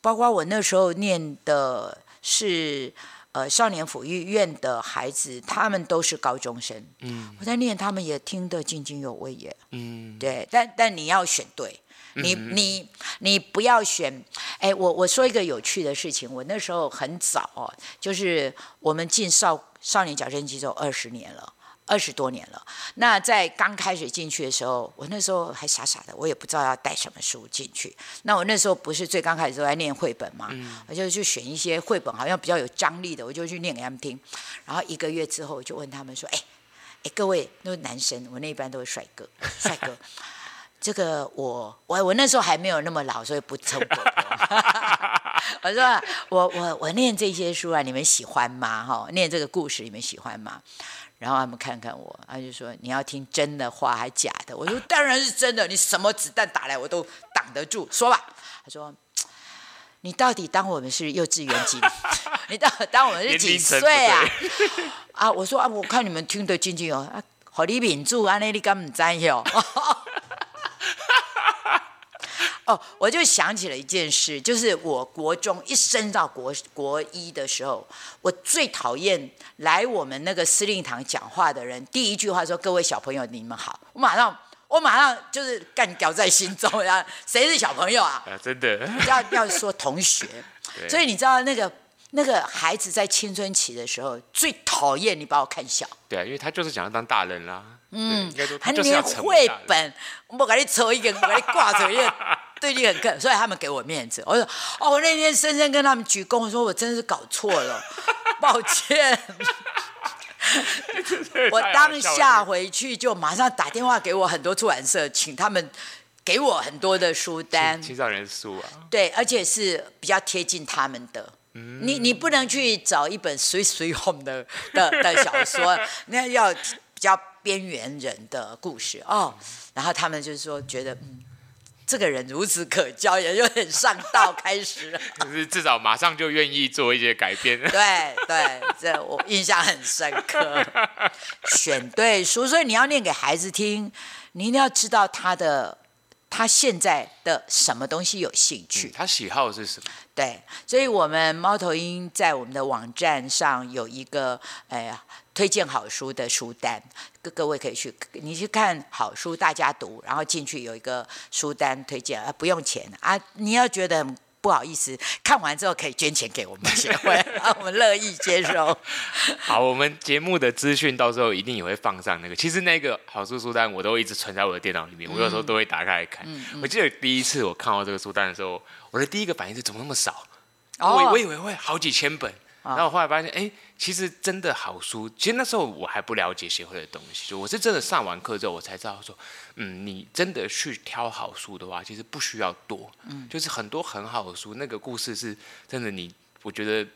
包括我那时候念的是呃少年抚育院的孩子，他们都是高中生。嗯，我在念，他们也听得津津有味耶。嗯，对，但但你要选对，你你你不要选。哎，我我说一个有趣的事情，我那时候很早哦，就是我们进少。少年矫正机构二十年了，二十多年了。那在刚开始进去的时候，我那时候还傻傻的，我也不知道要带什么书进去。那我那时候不是最刚开始都在念绘本嘛，嗯、我就去选一些绘本好像比较有张力的，我就去念给他们听。然后一个月之后，我就问他们说：“哎，哎，各位，那个男生，我那一般都是帅哥，帅哥。”这个我我我那时候还没有那么老，所以不称伯伯。我说我我我念这些书啊，你们喜欢吗？哈，念这个故事你们喜欢吗？然后他们看看我，他就说你要听真的话还假的？我说当然是真的，你什么子弹打来我都挡得住。说吧，他说你到底当我们是幼稚园几？你当当我们是几岁啊？啊，我说啊，我看你们听得津津有啊，好，你民主啊，那你敢唔知哟？哦，我就想起了一件事，就是我国中一升到国国一的时候，我最讨厌来我们那个司令堂讲话的人，第一句话说：“各位小朋友，你们好。”我马上，我马上就是干掉在心中，然后谁是小朋友啊？啊，真的要要说同学，所以你知道那个。那个孩子在青春期的时候最讨厌你把我看小，对啊，因为他就是想要当大人啦。嗯，他连绘本，我给你抽一个，我给你挂着一个，对你很客，所以他们给我面子。我说，哦，我那天深深跟他们鞠躬，我说我真是搞错了，抱歉。我当下回去就马上打电话给我很多出版社，请他们给我很多的书单，青少年书啊，对，而且是比较贴近他们的。你你不能去找一本随随红的的的小说，那要比较边缘人的故事哦。然后他们就是说觉得，嗯，这个人如此可教，也有点上道开始了。就是至少马上就愿意做一些改变。对对，这我印象很深刻。选对书，所以你要念给孩子听，你一定要知道他的。他现在的什么东西有兴趣？嗯、他喜好是什么？对，所以我们猫头鹰在我们的网站上有一个哎推荐好书的书单，各各位可以去，你去看好书大家读，然后进去有一个书单推荐，啊不用钱啊，你要觉得。不好意思，看完之后可以捐钱给我们协会，我们乐意接受。好，我们节目的资讯到时候一定也会放上那个。其实那个好书书单我都一直存在我的电脑里面，我有时候都会打开来看。嗯嗯、我记得第一次我看到这个书单的时候，我的第一个反应是怎么那么少？哦、我我以为会好几千本。然后我后来发现，哎，其实真的好书。其实那时候我还不了解协会的东西，就我是真的上完课之后，我才知道说，嗯，你真的去挑好书的话，其实不需要多，嗯，就是很多很好的书，那个故事是真的你，你我觉得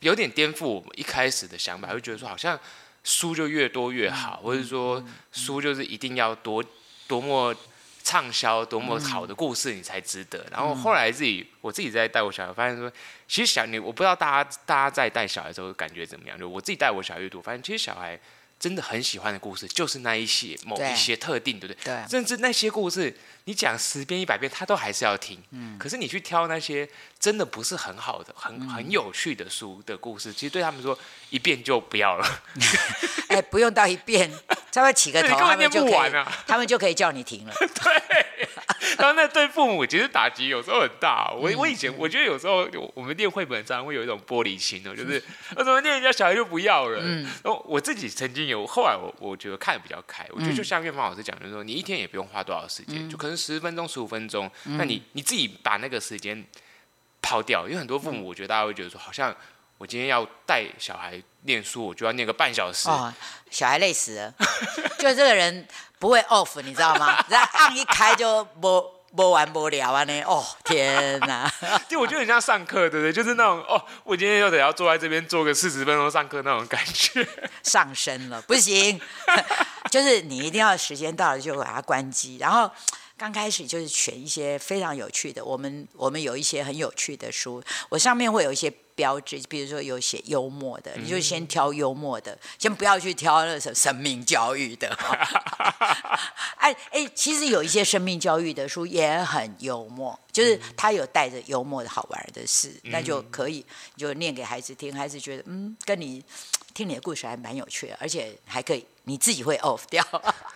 有点颠覆我们一开始的想法，会觉得说好像书就越多越好，或者说书就是一定要多多么。畅销多么好的故事，你才值得。嗯、然后后来自己，我自己在带我小孩，发现说，其实小你，我不知道大家大家在带小孩的时候感觉怎么样。就我自己带我小孩阅读，发现其实小孩真的很喜欢的故事，就是那一些某一些特定，对，对不对？对。甚至那些故事，你讲十遍一百遍，他都还是要听。嗯。可是你去挑那些真的不是很好的、很很有趣的书的故事，其实对他们说，一遍就不要了。哎，不用到一遍。稍微起个头，他们就可以，他们就可以叫你停了。对，然后那对父母其实打击有时候很大。我我以前我觉得有时候我们念绘本常常会有一种玻璃心哦，就是为什么念人家小孩就不要了？嗯，然后我自己曾经有，后来我我觉得看得比较开。我觉得就像岳芳老师讲的说，你一天也不用花多少时间，就可能十分钟、十五分钟，那你你自己把那个时间抛掉。因为很多父母，我觉得大家会觉得说，好像。我今天要带小孩念书，我就要念个半小时。哦，小孩累死了，就这个人不会 off，你知道吗？然后按一开就播播完播了啊呢。哦，天哪！就我觉得很像上课，对不对？就是那种哦，我今天又得要坐在这边坐个四十分钟上课那种感觉。上身了，不行，就是你一定要时间到了就把它关机，然后。刚开始就是选一些非常有趣的，我们我们有一些很有趣的书，我上面会有一些标志，比如说有写幽默的，你就先挑幽默的，先不要去挑那什么生命教育的。哎哎，其实有一些生命教育的书也很幽默，就是他有带着幽默的好玩的事，那就可以就念给孩子听，孩子觉得嗯，跟你听你的故事还蛮有趣的，而且还可以。你自己会 off 掉，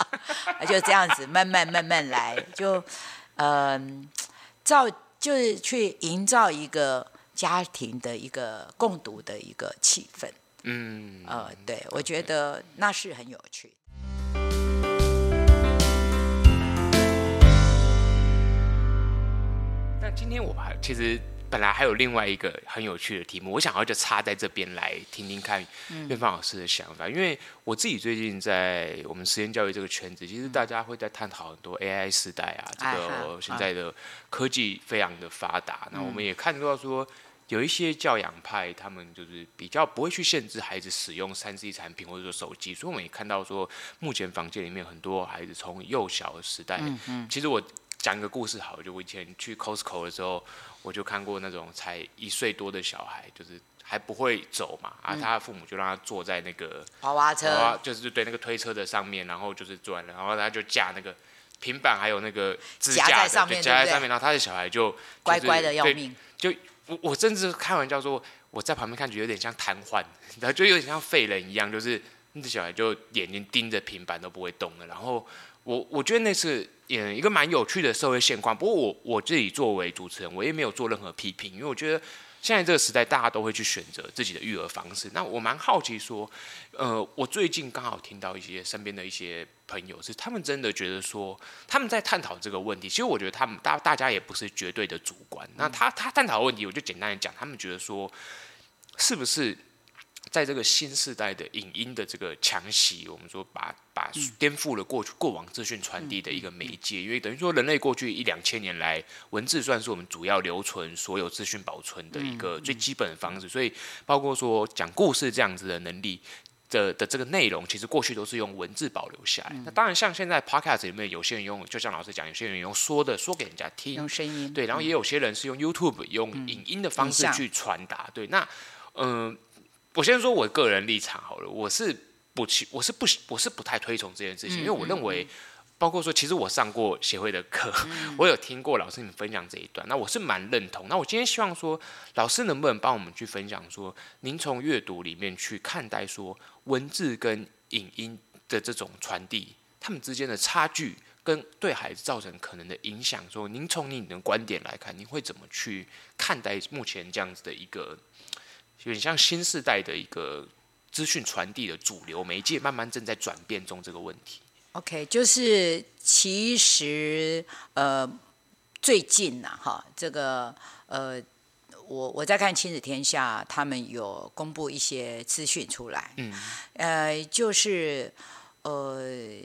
就这样子慢慢慢慢来，就嗯、呃，造就是去营造一个家庭的一个共读的一个气氛，嗯，呃，对，我觉得那是很有趣。那今天我还其实。本来还有另外一个很有趣的题目，我想要就插在这边来听听看院方老师的想法。嗯、因为我自己最近在我们实验教育这个圈子，其实大家会在探讨很多 AI 时代啊，这个现在的科技非常的发达。那、嗯、我们也看到说，有一些教养派，他们就是比较不会去限制孩子使用三 C 产品或者说手机。所以我们也看到说，目前房间里面很多孩子从幼小的时代，嗯嗯、其实我讲一个故事好，就我以前去 Costco 的时候。我就看过那种才一岁多的小孩，就是还不会走嘛，啊，他的父母就让他坐在那个娃娃车，就是对那个推车的上面，然后就是转，然后他就架那个平板还有那个支夹架在上面，夹在上面，然后他的小孩就乖乖的要命。就我我甚至开玩笑说，我在旁边看觉得有点像瘫痪，然后就有点像废人一样，就是那只小孩就眼睛盯着平板都不会动了。然后我我觉得那是嗯一个蛮有趣的社会现况。不过我我自己作为主持人，我也没有做任何批评，因为我觉得。现在这个时代，大家都会去选择自己的育儿方式。那我蛮好奇说，呃，我最近刚好听到一些身边的一些朋友，是他们真的觉得说，他们在探讨这个问题。其实我觉得他们大大家也不是绝对的主观。那他他探讨的问题，我就简单的讲，他们觉得说，是不是？在这个新时代的影音的这个强袭，我们说把把颠覆了过去过往资讯传递的一个媒介，因为等于说人类过去一两千年来，文字算是我们主要留存所有资讯保存的一个最基本的方式，所以包括说讲故事这样子的能力的的这个内容，其实过去都是用文字保留下来。那当然，像现在 Podcast 里面有些人用，就像老师讲，有些人用说的说给人家听，用声音，对，然后也有些人是用 YouTube 用影音的方式去传达，对，那嗯。呃我先说我个人立场好了，我是不去，我是不，我是不太推崇这件事情，因为我认为，包括说，其实我上过协会的课，我有听过老师你们分享这一段，那我是蛮认同。那我今天希望说，老师能不能帮我们去分享说，您从阅读里面去看待说，文字跟影音的这种传递，他们之间的差距跟对孩子造成可能的影响，说您从你的观点来看，您会怎么去看待目前这样子的一个？有点像新时代的一个资讯传递的主流媒介，慢慢正在转变中。这个问题，OK，就是其实呃，最近呐，哈，这个呃，我我在看亲子天下，他们有公布一些资讯出来，嗯，呃，就是呃。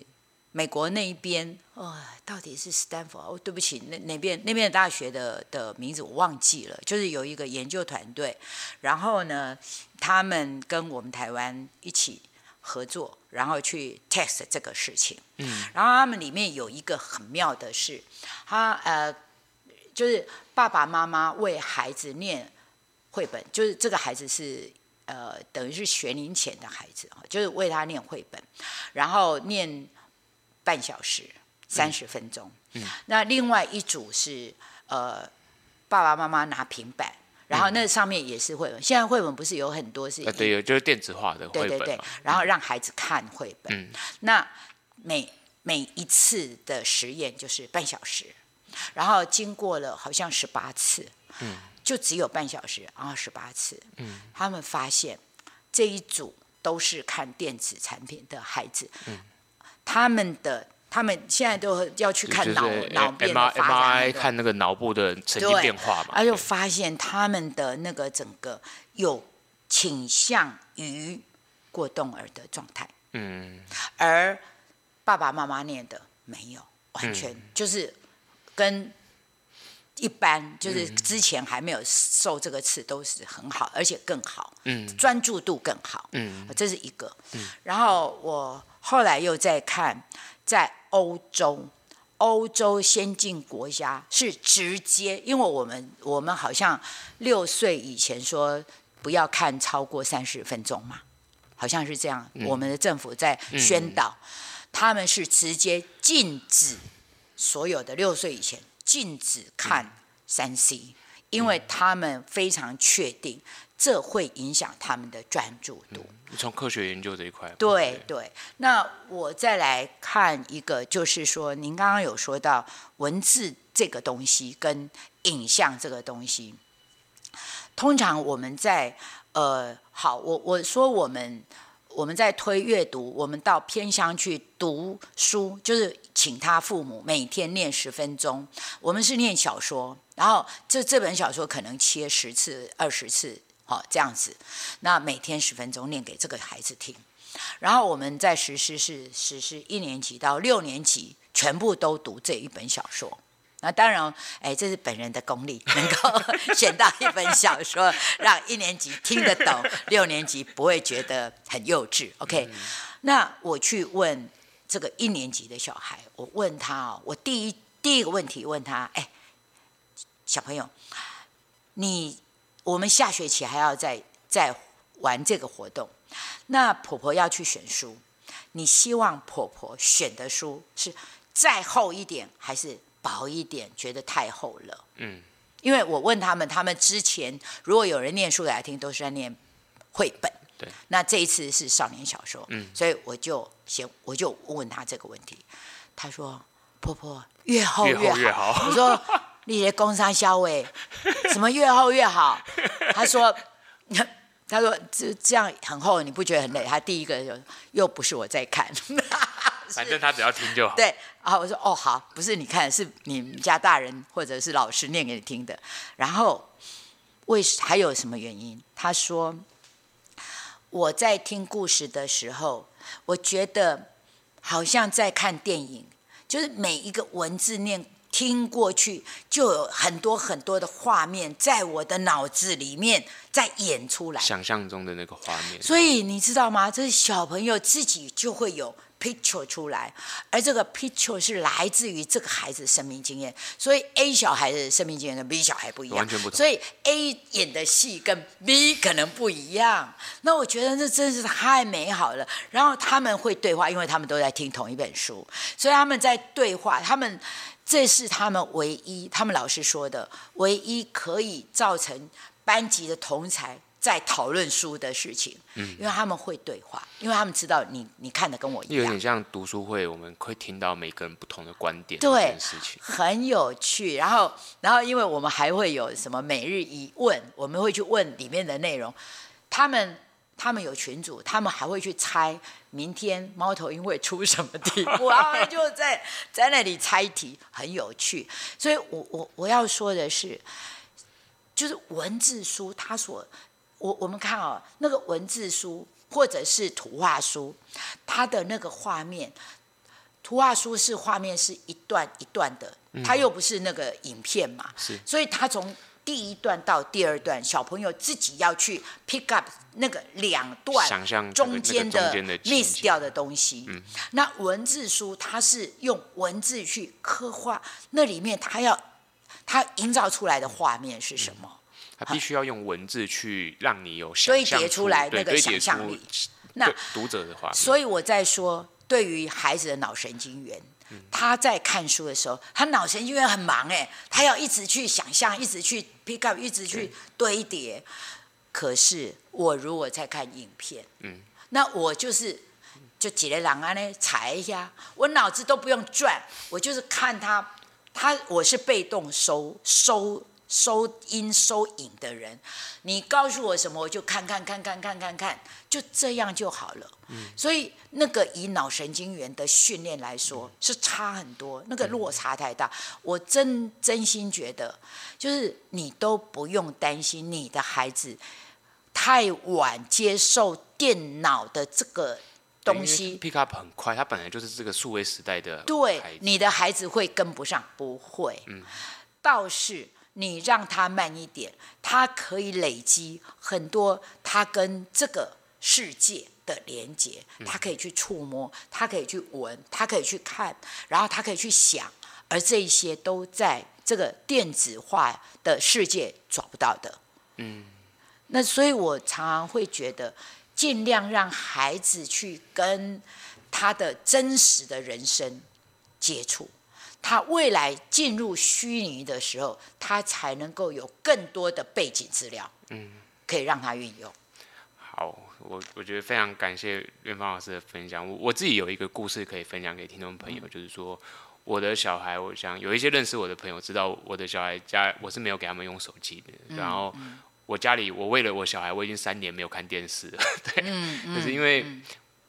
美国那一边，哦，到底是斯坦福？哦，对不起，那那边那边的大学的的名字我忘记了。就是有一个研究团队，然后呢，他们跟我们台湾一起合作，然后去 test 这个事情。嗯。然后他们里面有一个很妙的是，他呃，就是爸爸妈妈为孩子念绘本，就是这个孩子是呃，等于是学龄前的孩子，就是为他念绘本，然后念。半小时，三十分钟。嗯，那另外一组是呃，爸爸妈妈拿平板，然后那上面也是绘本。嗯、现在绘本不是有很多是？对，有就是电子化的绘本。对对对，然后让孩子看绘本。嗯，那每每一次的实验就是半小时，然后经过了好像十八次，嗯，就只有半小时，然后十八次。嗯，他们发现这一组都是看电子产品的孩子。嗯。他们的他们现在都要去看脑脑变的发展，看那个脑部的神经变化嘛，而就发现他们的那个整个有倾向于过动儿的状态。嗯，而爸爸妈妈念的没有，完全就是跟一般就是之前还没有受这个刺都是很好，而且更好，嗯，专注度更好，嗯，这是一个。嗯，然后我。后来又再看，在欧洲，欧洲先进国家是直接，因为我们我们好像六岁以前说不要看超过三十分钟嘛，好像是这样。嗯、我们的政府在宣导，嗯、他们是直接禁止所有的六岁以前禁止看三 C，因为他们非常确定。这会影响他们的专注度。你从科学研究这一块，对对。那我再来看一个，就是说，您刚刚有说到文字这个东西跟影像这个东西，通常我们在呃，好，我我说我们我们在推阅读，我们到偏乡去读书，就是请他父母每天念十分钟。我们是念小说，然后这这本小说可能切十次、二十次。哦，这样子，那每天十分钟念给这个孩子听，然后我们在实施是实施一年级到六年级全部都读这一本小说。那当然，哎，这是本人的功力，能够 选到一本小说让一年级听得懂，六年级不会觉得很幼稚。OK，那我去问这个一年级的小孩，我问他哦，我第一第一个问题问他，哎，小朋友，你。我们下学期还要再再玩这个活动，那婆婆要去选书，你希望婆婆选的书是再厚一点还是薄一点？觉得太厚了。嗯，因为我问他们，他们之前如果有人念书来听，都是在念绘本。对，那这一次是少年小说。嗯，所以我就先我就问他这个问题，他说：“婆婆越厚越好。越厚越好”我说：“你的工商销委，什么越厚越好？”他说。他说：“这这样很厚，你不觉得很累？”他第一个就又不是我在看，反正他只要听就好。对，然后我说：“哦，好，不是你看，是你们家大人或者是老师念给你听的。”然后为还有什么原因？他说：“我在听故事的时候，我觉得好像在看电影，就是每一个文字念。”听过去就有很多很多的画面在我的脑子里面在演出来，想象中的那个画面。所以你知道吗？这是小朋友自己就会有 picture 出来，而这个 picture 是来自于这个孩子的生命经验。所以 A 小孩的生命经验跟 B 小孩不一样，完全不同。所以 A 演的戏跟 B 可能不一样。那我觉得这真是太美好了。然后他们会对话，因为他们都在听同一本书，所以他们在对话，他们。这是他们唯一，他们老师说的唯一可以造成班级的同才在讨论书的事情。嗯，因为他们会对话，因为他们知道你你看的跟我一样。有点像读书会，我们会听到每个人不同的观点。对，事情很有趣。然后，然后，因为我们还会有什么每日一问，我们会去问里面的内容。他们。他们有群主，他们还会去猜明天猫头鹰会出什么题目，然后就在在那里猜题，很有趣。所以我我我要说的是，就是文字书，它所我我们看啊、哦，那个文字书或者是图画书，它的那个画面，图画书是画面是一段一段的，它又不是那个影片嘛，是，所以它从。第一段到第二段，小朋友自己要去 pick up 那个两段中间的 miss 掉的东西。嗯，那文字书它是用文字去刻画，那里面它要它营造出来的画面是什么？它必须要用文字去让你有想象堆叠出来那个想象力。那读者的话，所以我在说，对于孩子的脑神经元。他在看书的时候，他脑神经元很忙哎，他要一直去想象，一直去 pick up，一直去堆叠。可是我如果在看影片，嗯，那我就是就几个人啊呢踩一下，我脑子都不用转，我就是看他，他我是被动收收。收音收影的人，你告诉我什么，我就看看看看看看看，就这样就好了。嗯，所以那个以脑神经元的训练来说，是差很多，那个落差太大。我真真心觉得，就是你都不用担心你的孩子太晚接受电脑的这个东西，pick up 很快，他本来就是这个数位时代的。对，你的孩子会跟不上，不会。嗯，倒是。你让他慢一点，他可以累积很多他跟这个世界的连接，他可以去触摸，他可以去闻，他可以去看，然后他可以去想，而这一些都在这个电子化的世界找不到的。嗯，那所以我常常会觉得，尽量让孩子去跟他的真实的人生接触。他未来进入虚拟的时候，他才能够有更多的背景资料，嗯，可以让他运用。好，我我觉得非常感谢元芳老师的分享。我我自己有一个故事可以分享给听众朋友，嗯、就是说我的小孩，我想有一些认识我的朋友知道我的小孩家我是没有给他们用手机的，嗯、然后我家里我为了我小孩，我已经三年没有看电视了，对，嗯嗯、就是因为。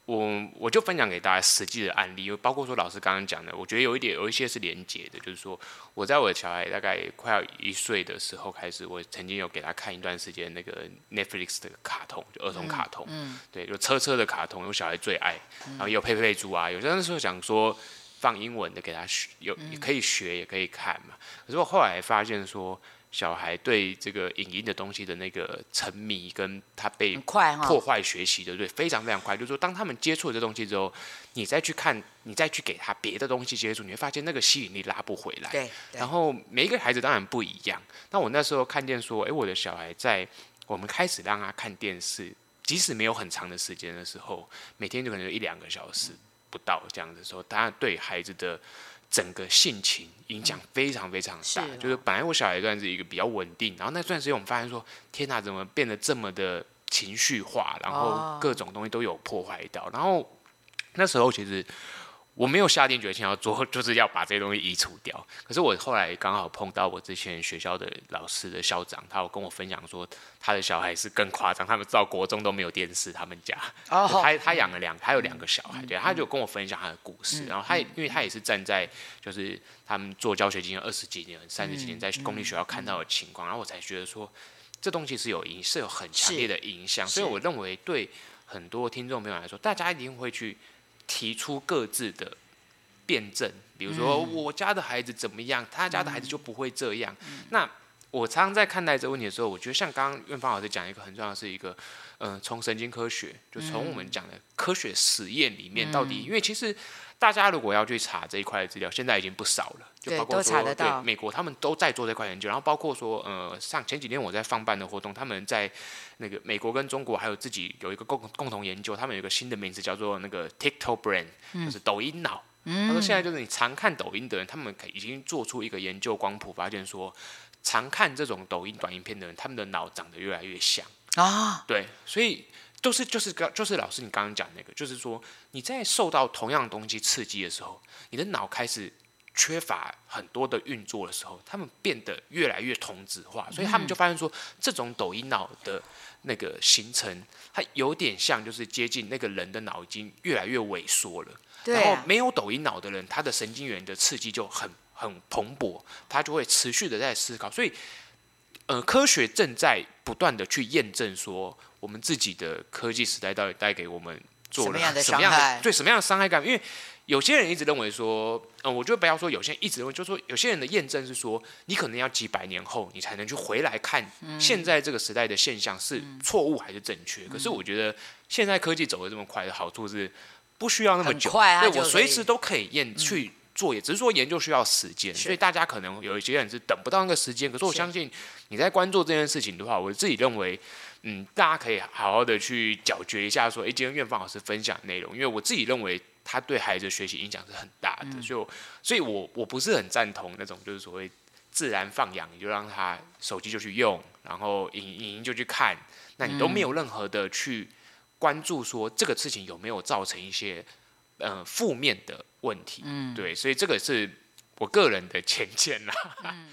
嗯我我就分享给大家实际的案例，包括说老师刚刚讲的，我觉得有一点有一些是连结的，就是说我在我的小孩大概快要一岁的时候开始，我曾经有给他看一段时间那个 Netflix 的卡通，就儿童卡通，嗯嗯、对，有车车的卡通，有小孩最爱，然后也有佩佩猪啊，有些时候想说放英文的给他学，有也可以学也可以看嘛，可是我后来发现说。小孩对这个影音的东西的那个沉迷，跟他被破坏学习的，对，非常非常快。就是说，当他们接触了这东西之后，你再去看，你再去给他别的东西接触，你会发现那个吸引力拉不回来。对。然后每一个孩子当然不一样。那我那时候看见说，哎，我的小孩在我们开始让他看电视，即使没有很长的时间的时候，每天就可能有一两个小时不到这样的时候，当然对孩子的。整个性情影响非常非常大。就是本来我小孩一段是一个比较稳定，然后那段时间我们发现说，天哪，怎么变得这么的情绪化，然后各种东西都有破坏到。然后那时候其实。我没有下定决心要做，就是要把这些东西移除掉。可是我后来刚好碰到我之前学校的老师的校长，他有跟我分享说，他的小孩是更夸张，他们到国中都没有电视，他们家。Oh, 他他养了两，他有两个小孩，嗯、对，他就跟我分享他的故事。嗯、然后他，因为他也是站在就是他们做教学经验二十几年、三十几年，在公立学校看到的情况，然后我才觉得说，这东西是有影，是有很强烈的影响。所以我认为，对很多听众朋友来说，大家一定会去。提出各自的辩证，比如说我家的孩子怎么样，他家的孩子就不会这样。那我常常在看待这个问题的时候，我觉得像刚刚院方老师讲一个很重要的是一个，嗯，从神经科学，就从我们讲的科学实验里面，到底因为其实大家如果要去查这一块的资料，现在已经不少了，就包括说对美国他们都在做这块研究，然后包括说呃，像前几天我在放办的活动，他们在。那个美国跟中国还有自己有一个共共同研究，他们有一个新的名字叫做那个 TikTok brain，就是抖音脑。嗯、他说现在就是你常看抖音的人，他们已经做出一个研究光谱，发现说常看这种抖音短影片的人，他们的脑长得越来越像啊。对，所以都是就是刚就是老师你刚刚讲那个，就是说你在受到同样东西刺激的时候，你的脑开始。缺乏很多的运作的时候，他们变得越来越同质化，所以他们就发现说，这种抖音脑的那个形成，它有点像就是接近那个人的脑已经越来越萎缩了。然后没有抖音脑的人，他的神经元的刺激就很很蓬勃，他就会持续的在思考。所以，呃，科学正在不断的去验证说，我们自己的科技时代到底带给我们做了什么样的伤害？对，什么样的伤害感？因为有些人一直认为说，嗯、呃，我就不要说有些人一直认为，就是说有些人的验证是说，你可能要几百年后，你才能去回来看现在这个时代的现象是错误还是正确。嗯、可是我觉得现在科技走的这么快的好处是，不需要那么久，快对我随时都可以验去做，也只是说研究需要时间，所以大家可能有一些人是等不到那个时间。可是我相信你在关注这件事情的话，我自己认为，嗯，大家可以好好的去咀嚼一下，说，哎，今天院方老师分享内容，因为我自己认为。他对孩子学习影响是很大的，所以，所以我我不是很赞同那种就是所谓自然放养，你就让他手机就去用，然后影影音就去看，那你都没有任何的去关注说这个事情有没有造成一些呃负面的问题，嗯，对，所以这个是我个人的浅见啦。嗯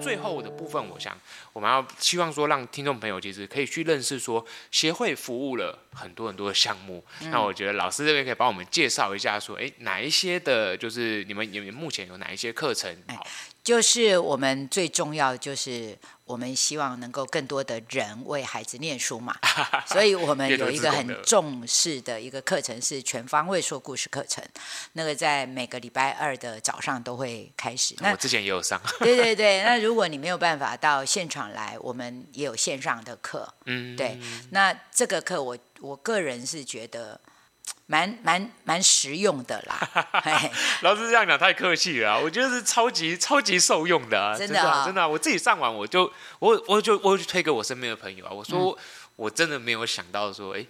最后的部分，我想我们要希望说，让听众朋友其实可以去认识说，协会服务了很多很多的项目。嗯、那我觉得老师这边可以帮我们介绍一下，说，哎，哪一些的，就是你们你们目前有哪一些课程？好，就是我们最重要的就是。我们希望能够更多的人为孩子念书嘛，所以我们有一个很重视的一个课程是全方位说故事课程，那个在每个礼拜二的早上都会开始。那我之前也有上。对对对，那如果你没有办法到现场来，我们也有线上的课。嗯，对，那这个课我我个人是觉得。蛮蛮蛮实用的啦 老师这样讲太客气了，我觉得是超级超级受用的啊，真的、哦、真的，我自己上网我就我我就我就推给我身边的朋友啊，我说、嗯、我真的没有想到说，哎。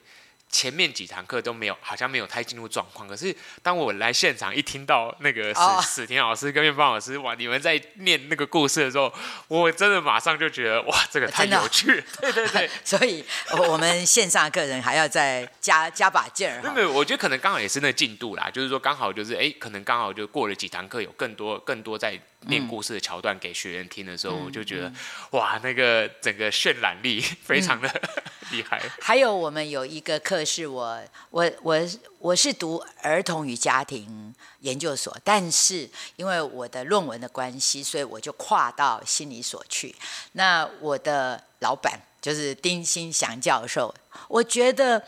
前面几堂课都没有，好像没有太进入状况。可是当我来现场一听到那个史、oh. 史婷老师跟苑芳老师哇，你们在念那个故事的时候，我真的马上就觉得哇，这个太有趣。对 对对，所以我们线上客人还要再加加把劲儿。没有，我觉得可能刚好也是那进度啦，就是说刚好就是哎，可能刚好就过了几堂课，有更多更多在念故事的桥段给学员听的时候，嗯、我就觉得哇，那个整个渲染力 非常的。嗯厉害。还有我们有一个课是我我我我是读儿童与家庭研究所，但是因为我的论文的关系，所以我就跨到心理所去。那我的老板就是丁新祥教授，我觉得。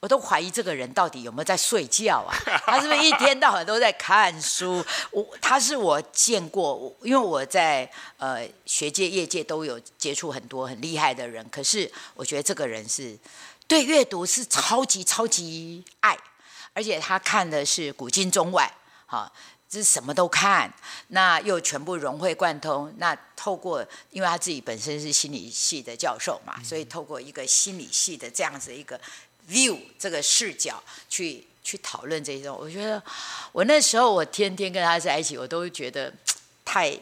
我都怀疑这个人到底有没有在睡觉啊？他是不是一天到晚都在看书？我他是我见过，因为我在呃学界业界都有接触很多很厉害的人，可是我觉得这个人是对阅读是超级超级爱，而且他看的是古今中外，哈，就是什么都看，那又全部融会贯通。那透过，因为他自己本身是心理系的教授嘛，所以透过一个心理系的这样子一个。View 这个视角去去讨论这种。我觉得我那时候我天天跟他在一起，我都觉得 太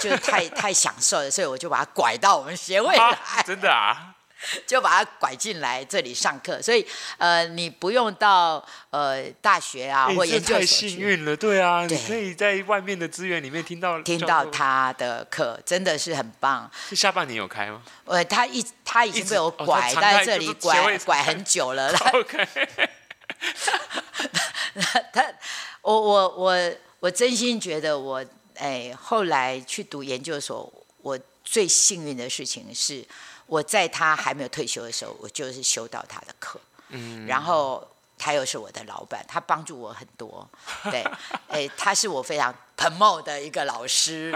就太 太享受了，所以我就把他拐到我们协会来。真的啊。就把他拐进来这里上课，所以呃，你不用到呃大学啊、欸、或研究所。太幸运了，对啊，对，你可以在外面的资源里面听到听到他的课，真的是很棒。是下半年有开吗？呃，他一他已经被我拐在这里拐拐很久了。OK。他我我我我真心觉得我哎，后来去读研究所，我最幸运的事情是。我在他还没有退休的时候，我就是修到他的课，嗯，然后他又是我的老板，他帮助我很多，对，哎，他是我非常 promote 的一个老师，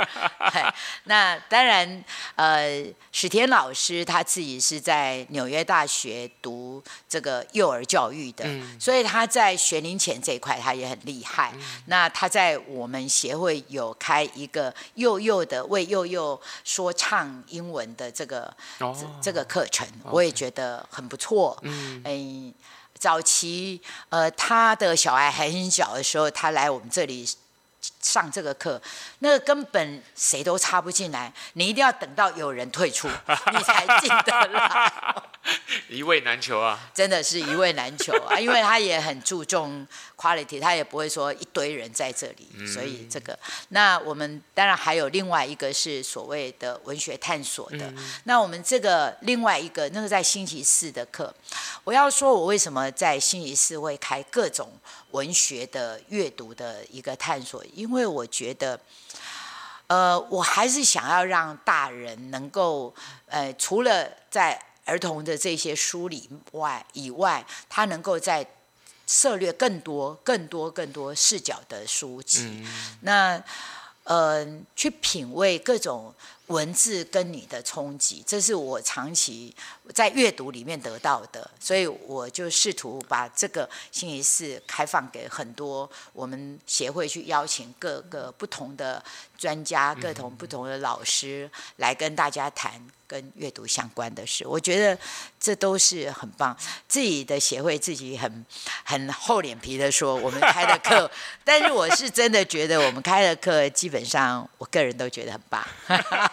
那当然，呃，史田老师他自己是在纽约大学读这个幼儿教育的，嗯、所以他在学龄前这一块他也很厉害。嗯、那他在我们协会有开一个幼幼的为幼幼说唱英文的这个、哦、这个课程，我也觉得很不错。嗯，嗯，早期呃他的小孩很小的时候，他来我们这里。上这个课，那个根本谁都插不进来，你一定要等到有人退出，你才进得来。一位难求啊！真的是一位难求啊，因为他也很注重 quality，他也不会说一堆人在这里，嗯、所以这个。那我们当然还有另外一个是所谓的文学探索的。嗯、那我们这个另外一个，那个在星期四的课，我要说我为什么在星期四会开各种文学的阅读的一个探索，因为我觉得，呃，我还是想要让大人能够，呃，除了在儿童的这些书里外以外，他能够在涉略更多、更多、更多视角的书籍，嗯、那呃，去品味各种文字跟你的冲击，这是我长期在阅读里面得到的，所以我就试图把这个星期四开放给很多我们协会去邀请各个不同的专家、各种不同的老师来跟大家谈。跟阅读相关的事，我觉得这都是很棒。自己的协会自己很很厚脸皮的说，我们开的课，但是我是真的觉得我们开的课，基本上我个人都觉得很棒。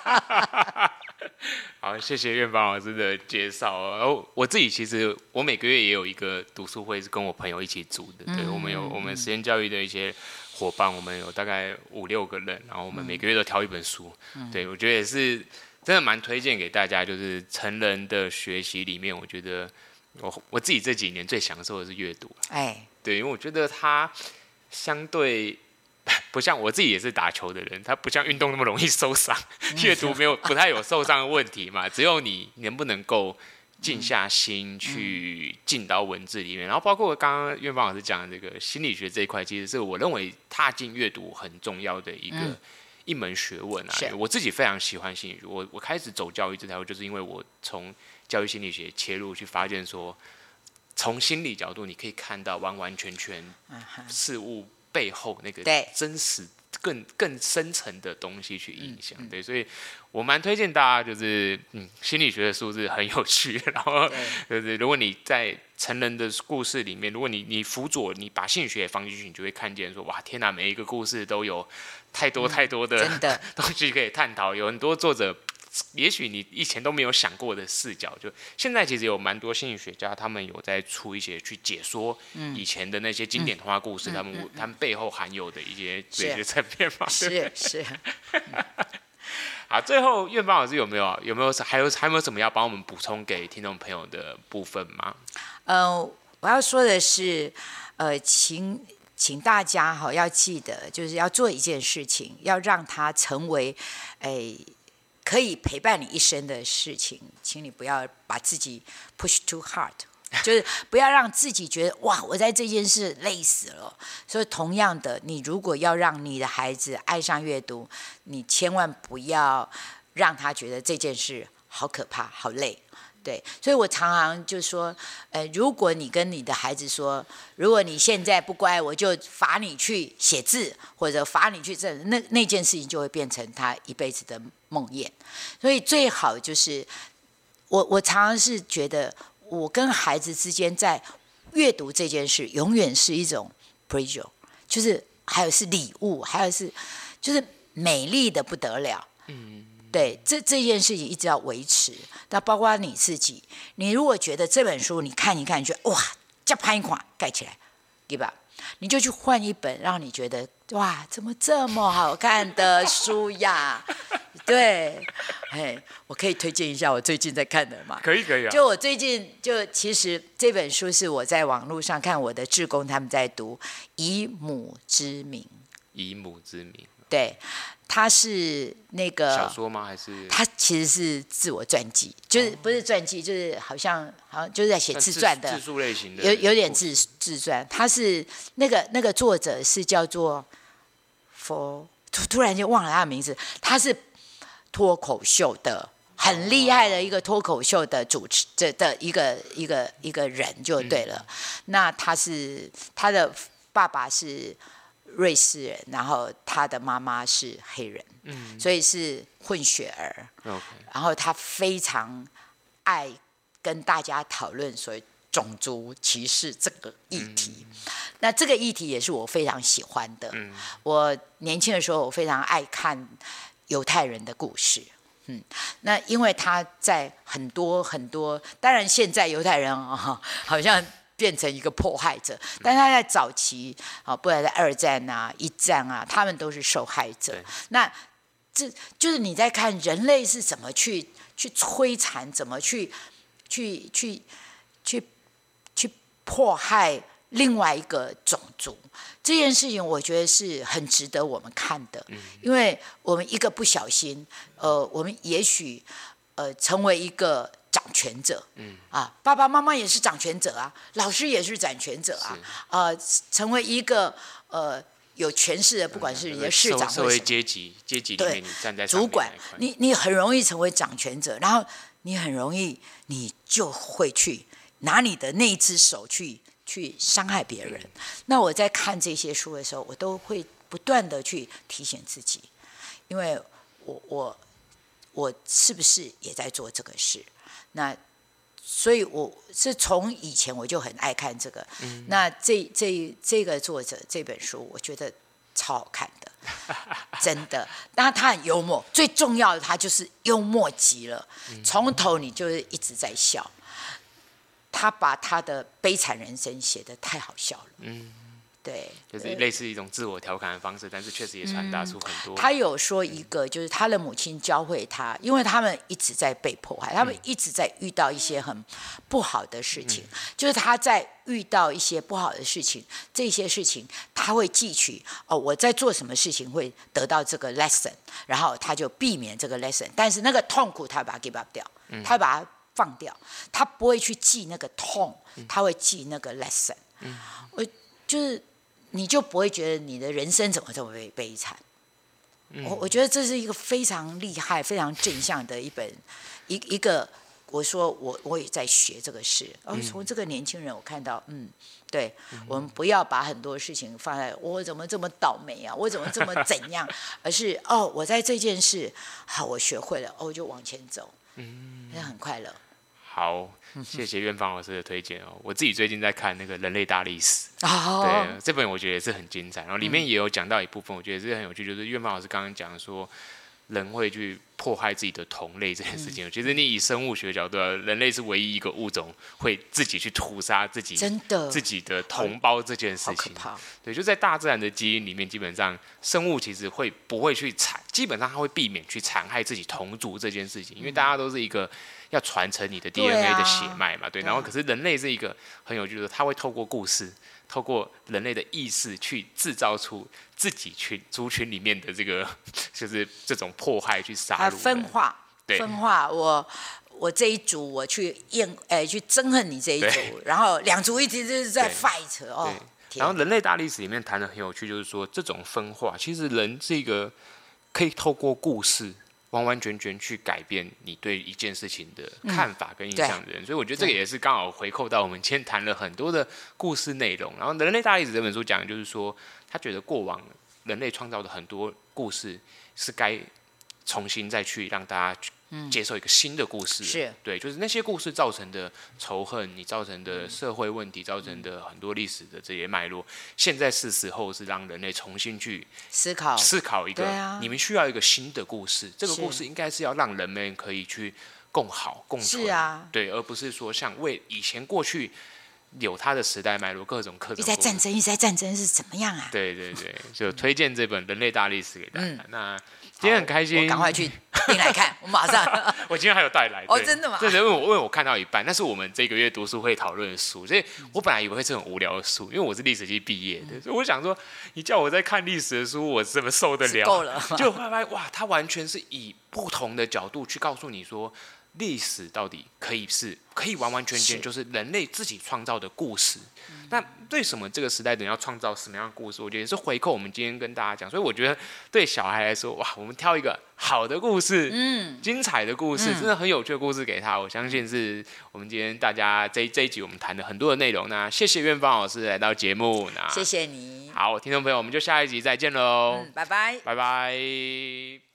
好，谢谢院方老师的介绍。然后我自己其实我每个月也有一个读书会，是跟我朋友一起组的。对，我们有我们实验教育的一些伙伴，我们有大概五六个人，然后我们每个月都挑一本书。对，我觉得也是。真的蛮推荐给大家，就是成人的学习里面，我觉得我我自己这几年最享受的是阅读。哎，对，因为我觉得它相对 不像我自己也是打球的人，他不像运动那么容易受伤。阅读没有 不太有受伤的问题嘛，只有你能不能够静下心去进到文字里面。然后包括刚刚院芳老师讲的这个心理学这一块，其实是我认为踏进阅读很重要的一个。一门学问啊，我自己非常喜欢心理学。我我开始走教育这条路，就是因为我从教育心理学切入，去发现说，从心理角度，你可以看到完完全全事物背后那个真实、更更深层的东西去影响。对，所以我蛮推荐大家，就是嗯，心理学的书是很有趣。然后，就是，如果你在成人的故事里面，如果你你辅佐，你把心理学也放进去，你就会看见说，哇，天哪，每一个故事都有。太多太多的 东西可以探讨，有很多作者，也许你以前都没有想过的视角。就现在其实有蛮多心理学家，他们有在出一些去解说以前的那些经典童话故事，他们他们背后含有的一些这些层面嘛。是是。好，最后苑芳老师有没有有没有还有还有没有什么要帮我们补充给听众朋友的部分吗？呃，我要说的是，呃，请。请大家哈要记得，就是要做一件事情，要让它成为，诶，可以陪伴你一生的事情。请你不要把自己 push too hard，就是不要让自己觉得哇，我在这件事累死了。所以同样的，你如果要让你的孩子爱上阅读，你千万不要让他觉得这件事好可怕、好累。对，所以我常常就说，呃，如果你跟你的孩子说，如果你现在不乖，我就罚你去写字，或者罚你去这，那那件事情就会变成他一辈子的梦魇。所以最好就是，我我常常是觉得，我跟孩子之间在阅读这件事，永远是一种 pleasure，就是还有是礼物，还有是就是美丽的不得了。嗯，对，这这件事情一直要维持。那包括你自己，你如果觉得这本书你看一看，你觉得哇，这拍一款盖起来，对吧？你就去换一本，让你觉得哇，怎么这么好看的书呀？对，哎，我可以推荐一下我最近在看的嘛？可以可以啊。就我最近就其实这本书是我在网络上看我的志工他们在读《以母之名》。以母之名。对，他是那个小说吗？还是他其实是自我传记，就是不是传记，就是好像好像就是在写自传的自述类型的，有有点自自传。他是那个那个作者是叫做佛，突突然就忘了他的名字，他是。脱口秀的很厉害的一个脱口秀的主持这的一个一个一个人就对了。那他是他的爸爸是瑞士人，然后他的妈妈是黑人，所以是混血儿。然后他非常爱跟大家讨论所谓种族歧视这个议题。那这个议题也是我非常喜欢的。我年轻的时候我非常爱看。犹太人的故事，嗯，那因为他在很多很多，当然现在犹太人啊，好像变成一个迫害者，但他在早期啊，不管在二战啊、一战啊，他们都是受害者。那这就是你在看人类是怎么去去摧残，怎么去去去去去迫害。另外一个种族这件事情，我觉得是很值得我们看的，因为我们一个不小心，呃，我们也许呃成为一个掌权者，嗯。啊，爸爸妈妈也是掌权者啊，老师也是掌权者啊，呃，成为一个呃有权势的，不管是你的市长或者。阶级阶级里面你站在主管，你你很容易成为掌权者，然后你很容易你就会去拿你的那一只手去。去伤害别人，那我在看这些书的时候，我都会不断的去提醒自己，因为我我我是不是也在做这个事？那所以我是从以前我就很爱看这个。那这这这个作者这本书，我觉得超好看的，真的。当然他很幽默，最重要的他就是幽默极了，从头你就是一直在笑。他把他的悲惨人生写得太好笑了，嗯，对，就是类似一种自我调侃的方式，但是确实也传达出很多。他有说一个，就是他的母亲教会他，因为他们一直在被迫害，他们一直在遇到一些很不好的事情，就是他在遇到一些不好的事情，这些事情他会记取哦，我在做什么事情会得到这个 lesson，然后他就避免这个 lesson，但是那个痛苦他把它 give up 掉，他把它。放掉，他不会去记那个痛，他会记那个 lesson。嗯，我就是，你就不会觉得你的人生怎么这么悲悲惨。嗯，我我觉得这是一个非常厉害、非常正向的一本一一个。我说我我也在学这个事，而从这个年轻人我看到，嗯，对，我们不要把很多事情放在我怎么这么倒霉啊，我怎么这么怎样，而是哦，我在这件事好，我学会了，哦，我就往前走，嗯，那很快乐。好，谢谢院方老师的推荐哦。我自己最近在看那个《人类大历史》，哦，对，这本我觉得也是很精彩。然后里面也有讲到一部分，我觉得是很有趣，就是院方老师刚刚讲说，人会去迫害自己的同类这件事情。其实你以生物学角度，人类是唯一一个物种会自己去屠杀自己真的自己的同胞这件事情。对，就在大自然的基因里面，基本上生物其实会不会去残，基本上它会避免去残害自己同族这件事情，因为大家都是一个。要传承你的 DNA 的血脉嘛？对，然后可是人类是一个很有趣的，他会透过故事，透过人类的意识去制造出自己群族群里面的这个，就是这种迫害去杀戮。分化，对，分化。我我这一组我去厌，哎，去憎恨你这一组，然后两组一直就是在 fight 哦。然后人类大历史里面谈的很有趣，就是说这种分化，其实人这个可以透过故事。完完全全去改变你对一件事情的看法跟印象的人，嗯、所以我觉得这个也是刚好回扣到我们今天谈了很多的故事内容。然后《人类大历史》这本书讲的就是说，他觉得过往人类创造的很多故事是该重新再去让大家接受一个新的故事，是对，就是那些故事造成的仇恨，你造成的社会问题，造成的很多历史的这些脉络，现在是时候是让人类重新去思考思考一个，啊、你们需要一个新的故事，这个故事应该是要让人们可以去共好共存，啊，对，而不是说像为以前过去。有他的时代脉络，各种各种。一直在战争，一直在战争是怎么样啊？对对对，就推荐这本《人类大历史》给大家。嗯、那今天很开心，赶快去订来看，我马上。我今天还有带来。哦，真的吗？对，因为我因为我看到一半，那是我们这个月读书会讨论的书，所以我本来以为会是很无聊的书，因为我是历史系毕业的，嗯、所以我想说，你叫我在看历史的书，我怎么受得了？够了。就发现哇，他完全是以不同的角度去告诉你说。历史到底可以是，可以完完全全就是人类自己创造的故事。那为什么这个时代人要创造什么样的故事？我觉得也是回扣我们今天跟大家讲。所以我觉得对小孩来说，哇，我们挑一个好的故事，嗯，精彩的故事，真的很有趣的故事给他。我相信是我们今天大家这这一集我们谈的很多的内容。那谢谢院方老师来到节目，那谢谢你。好，听众朋友，我们就下一集再见喽，嗯，拜拜，拜拜。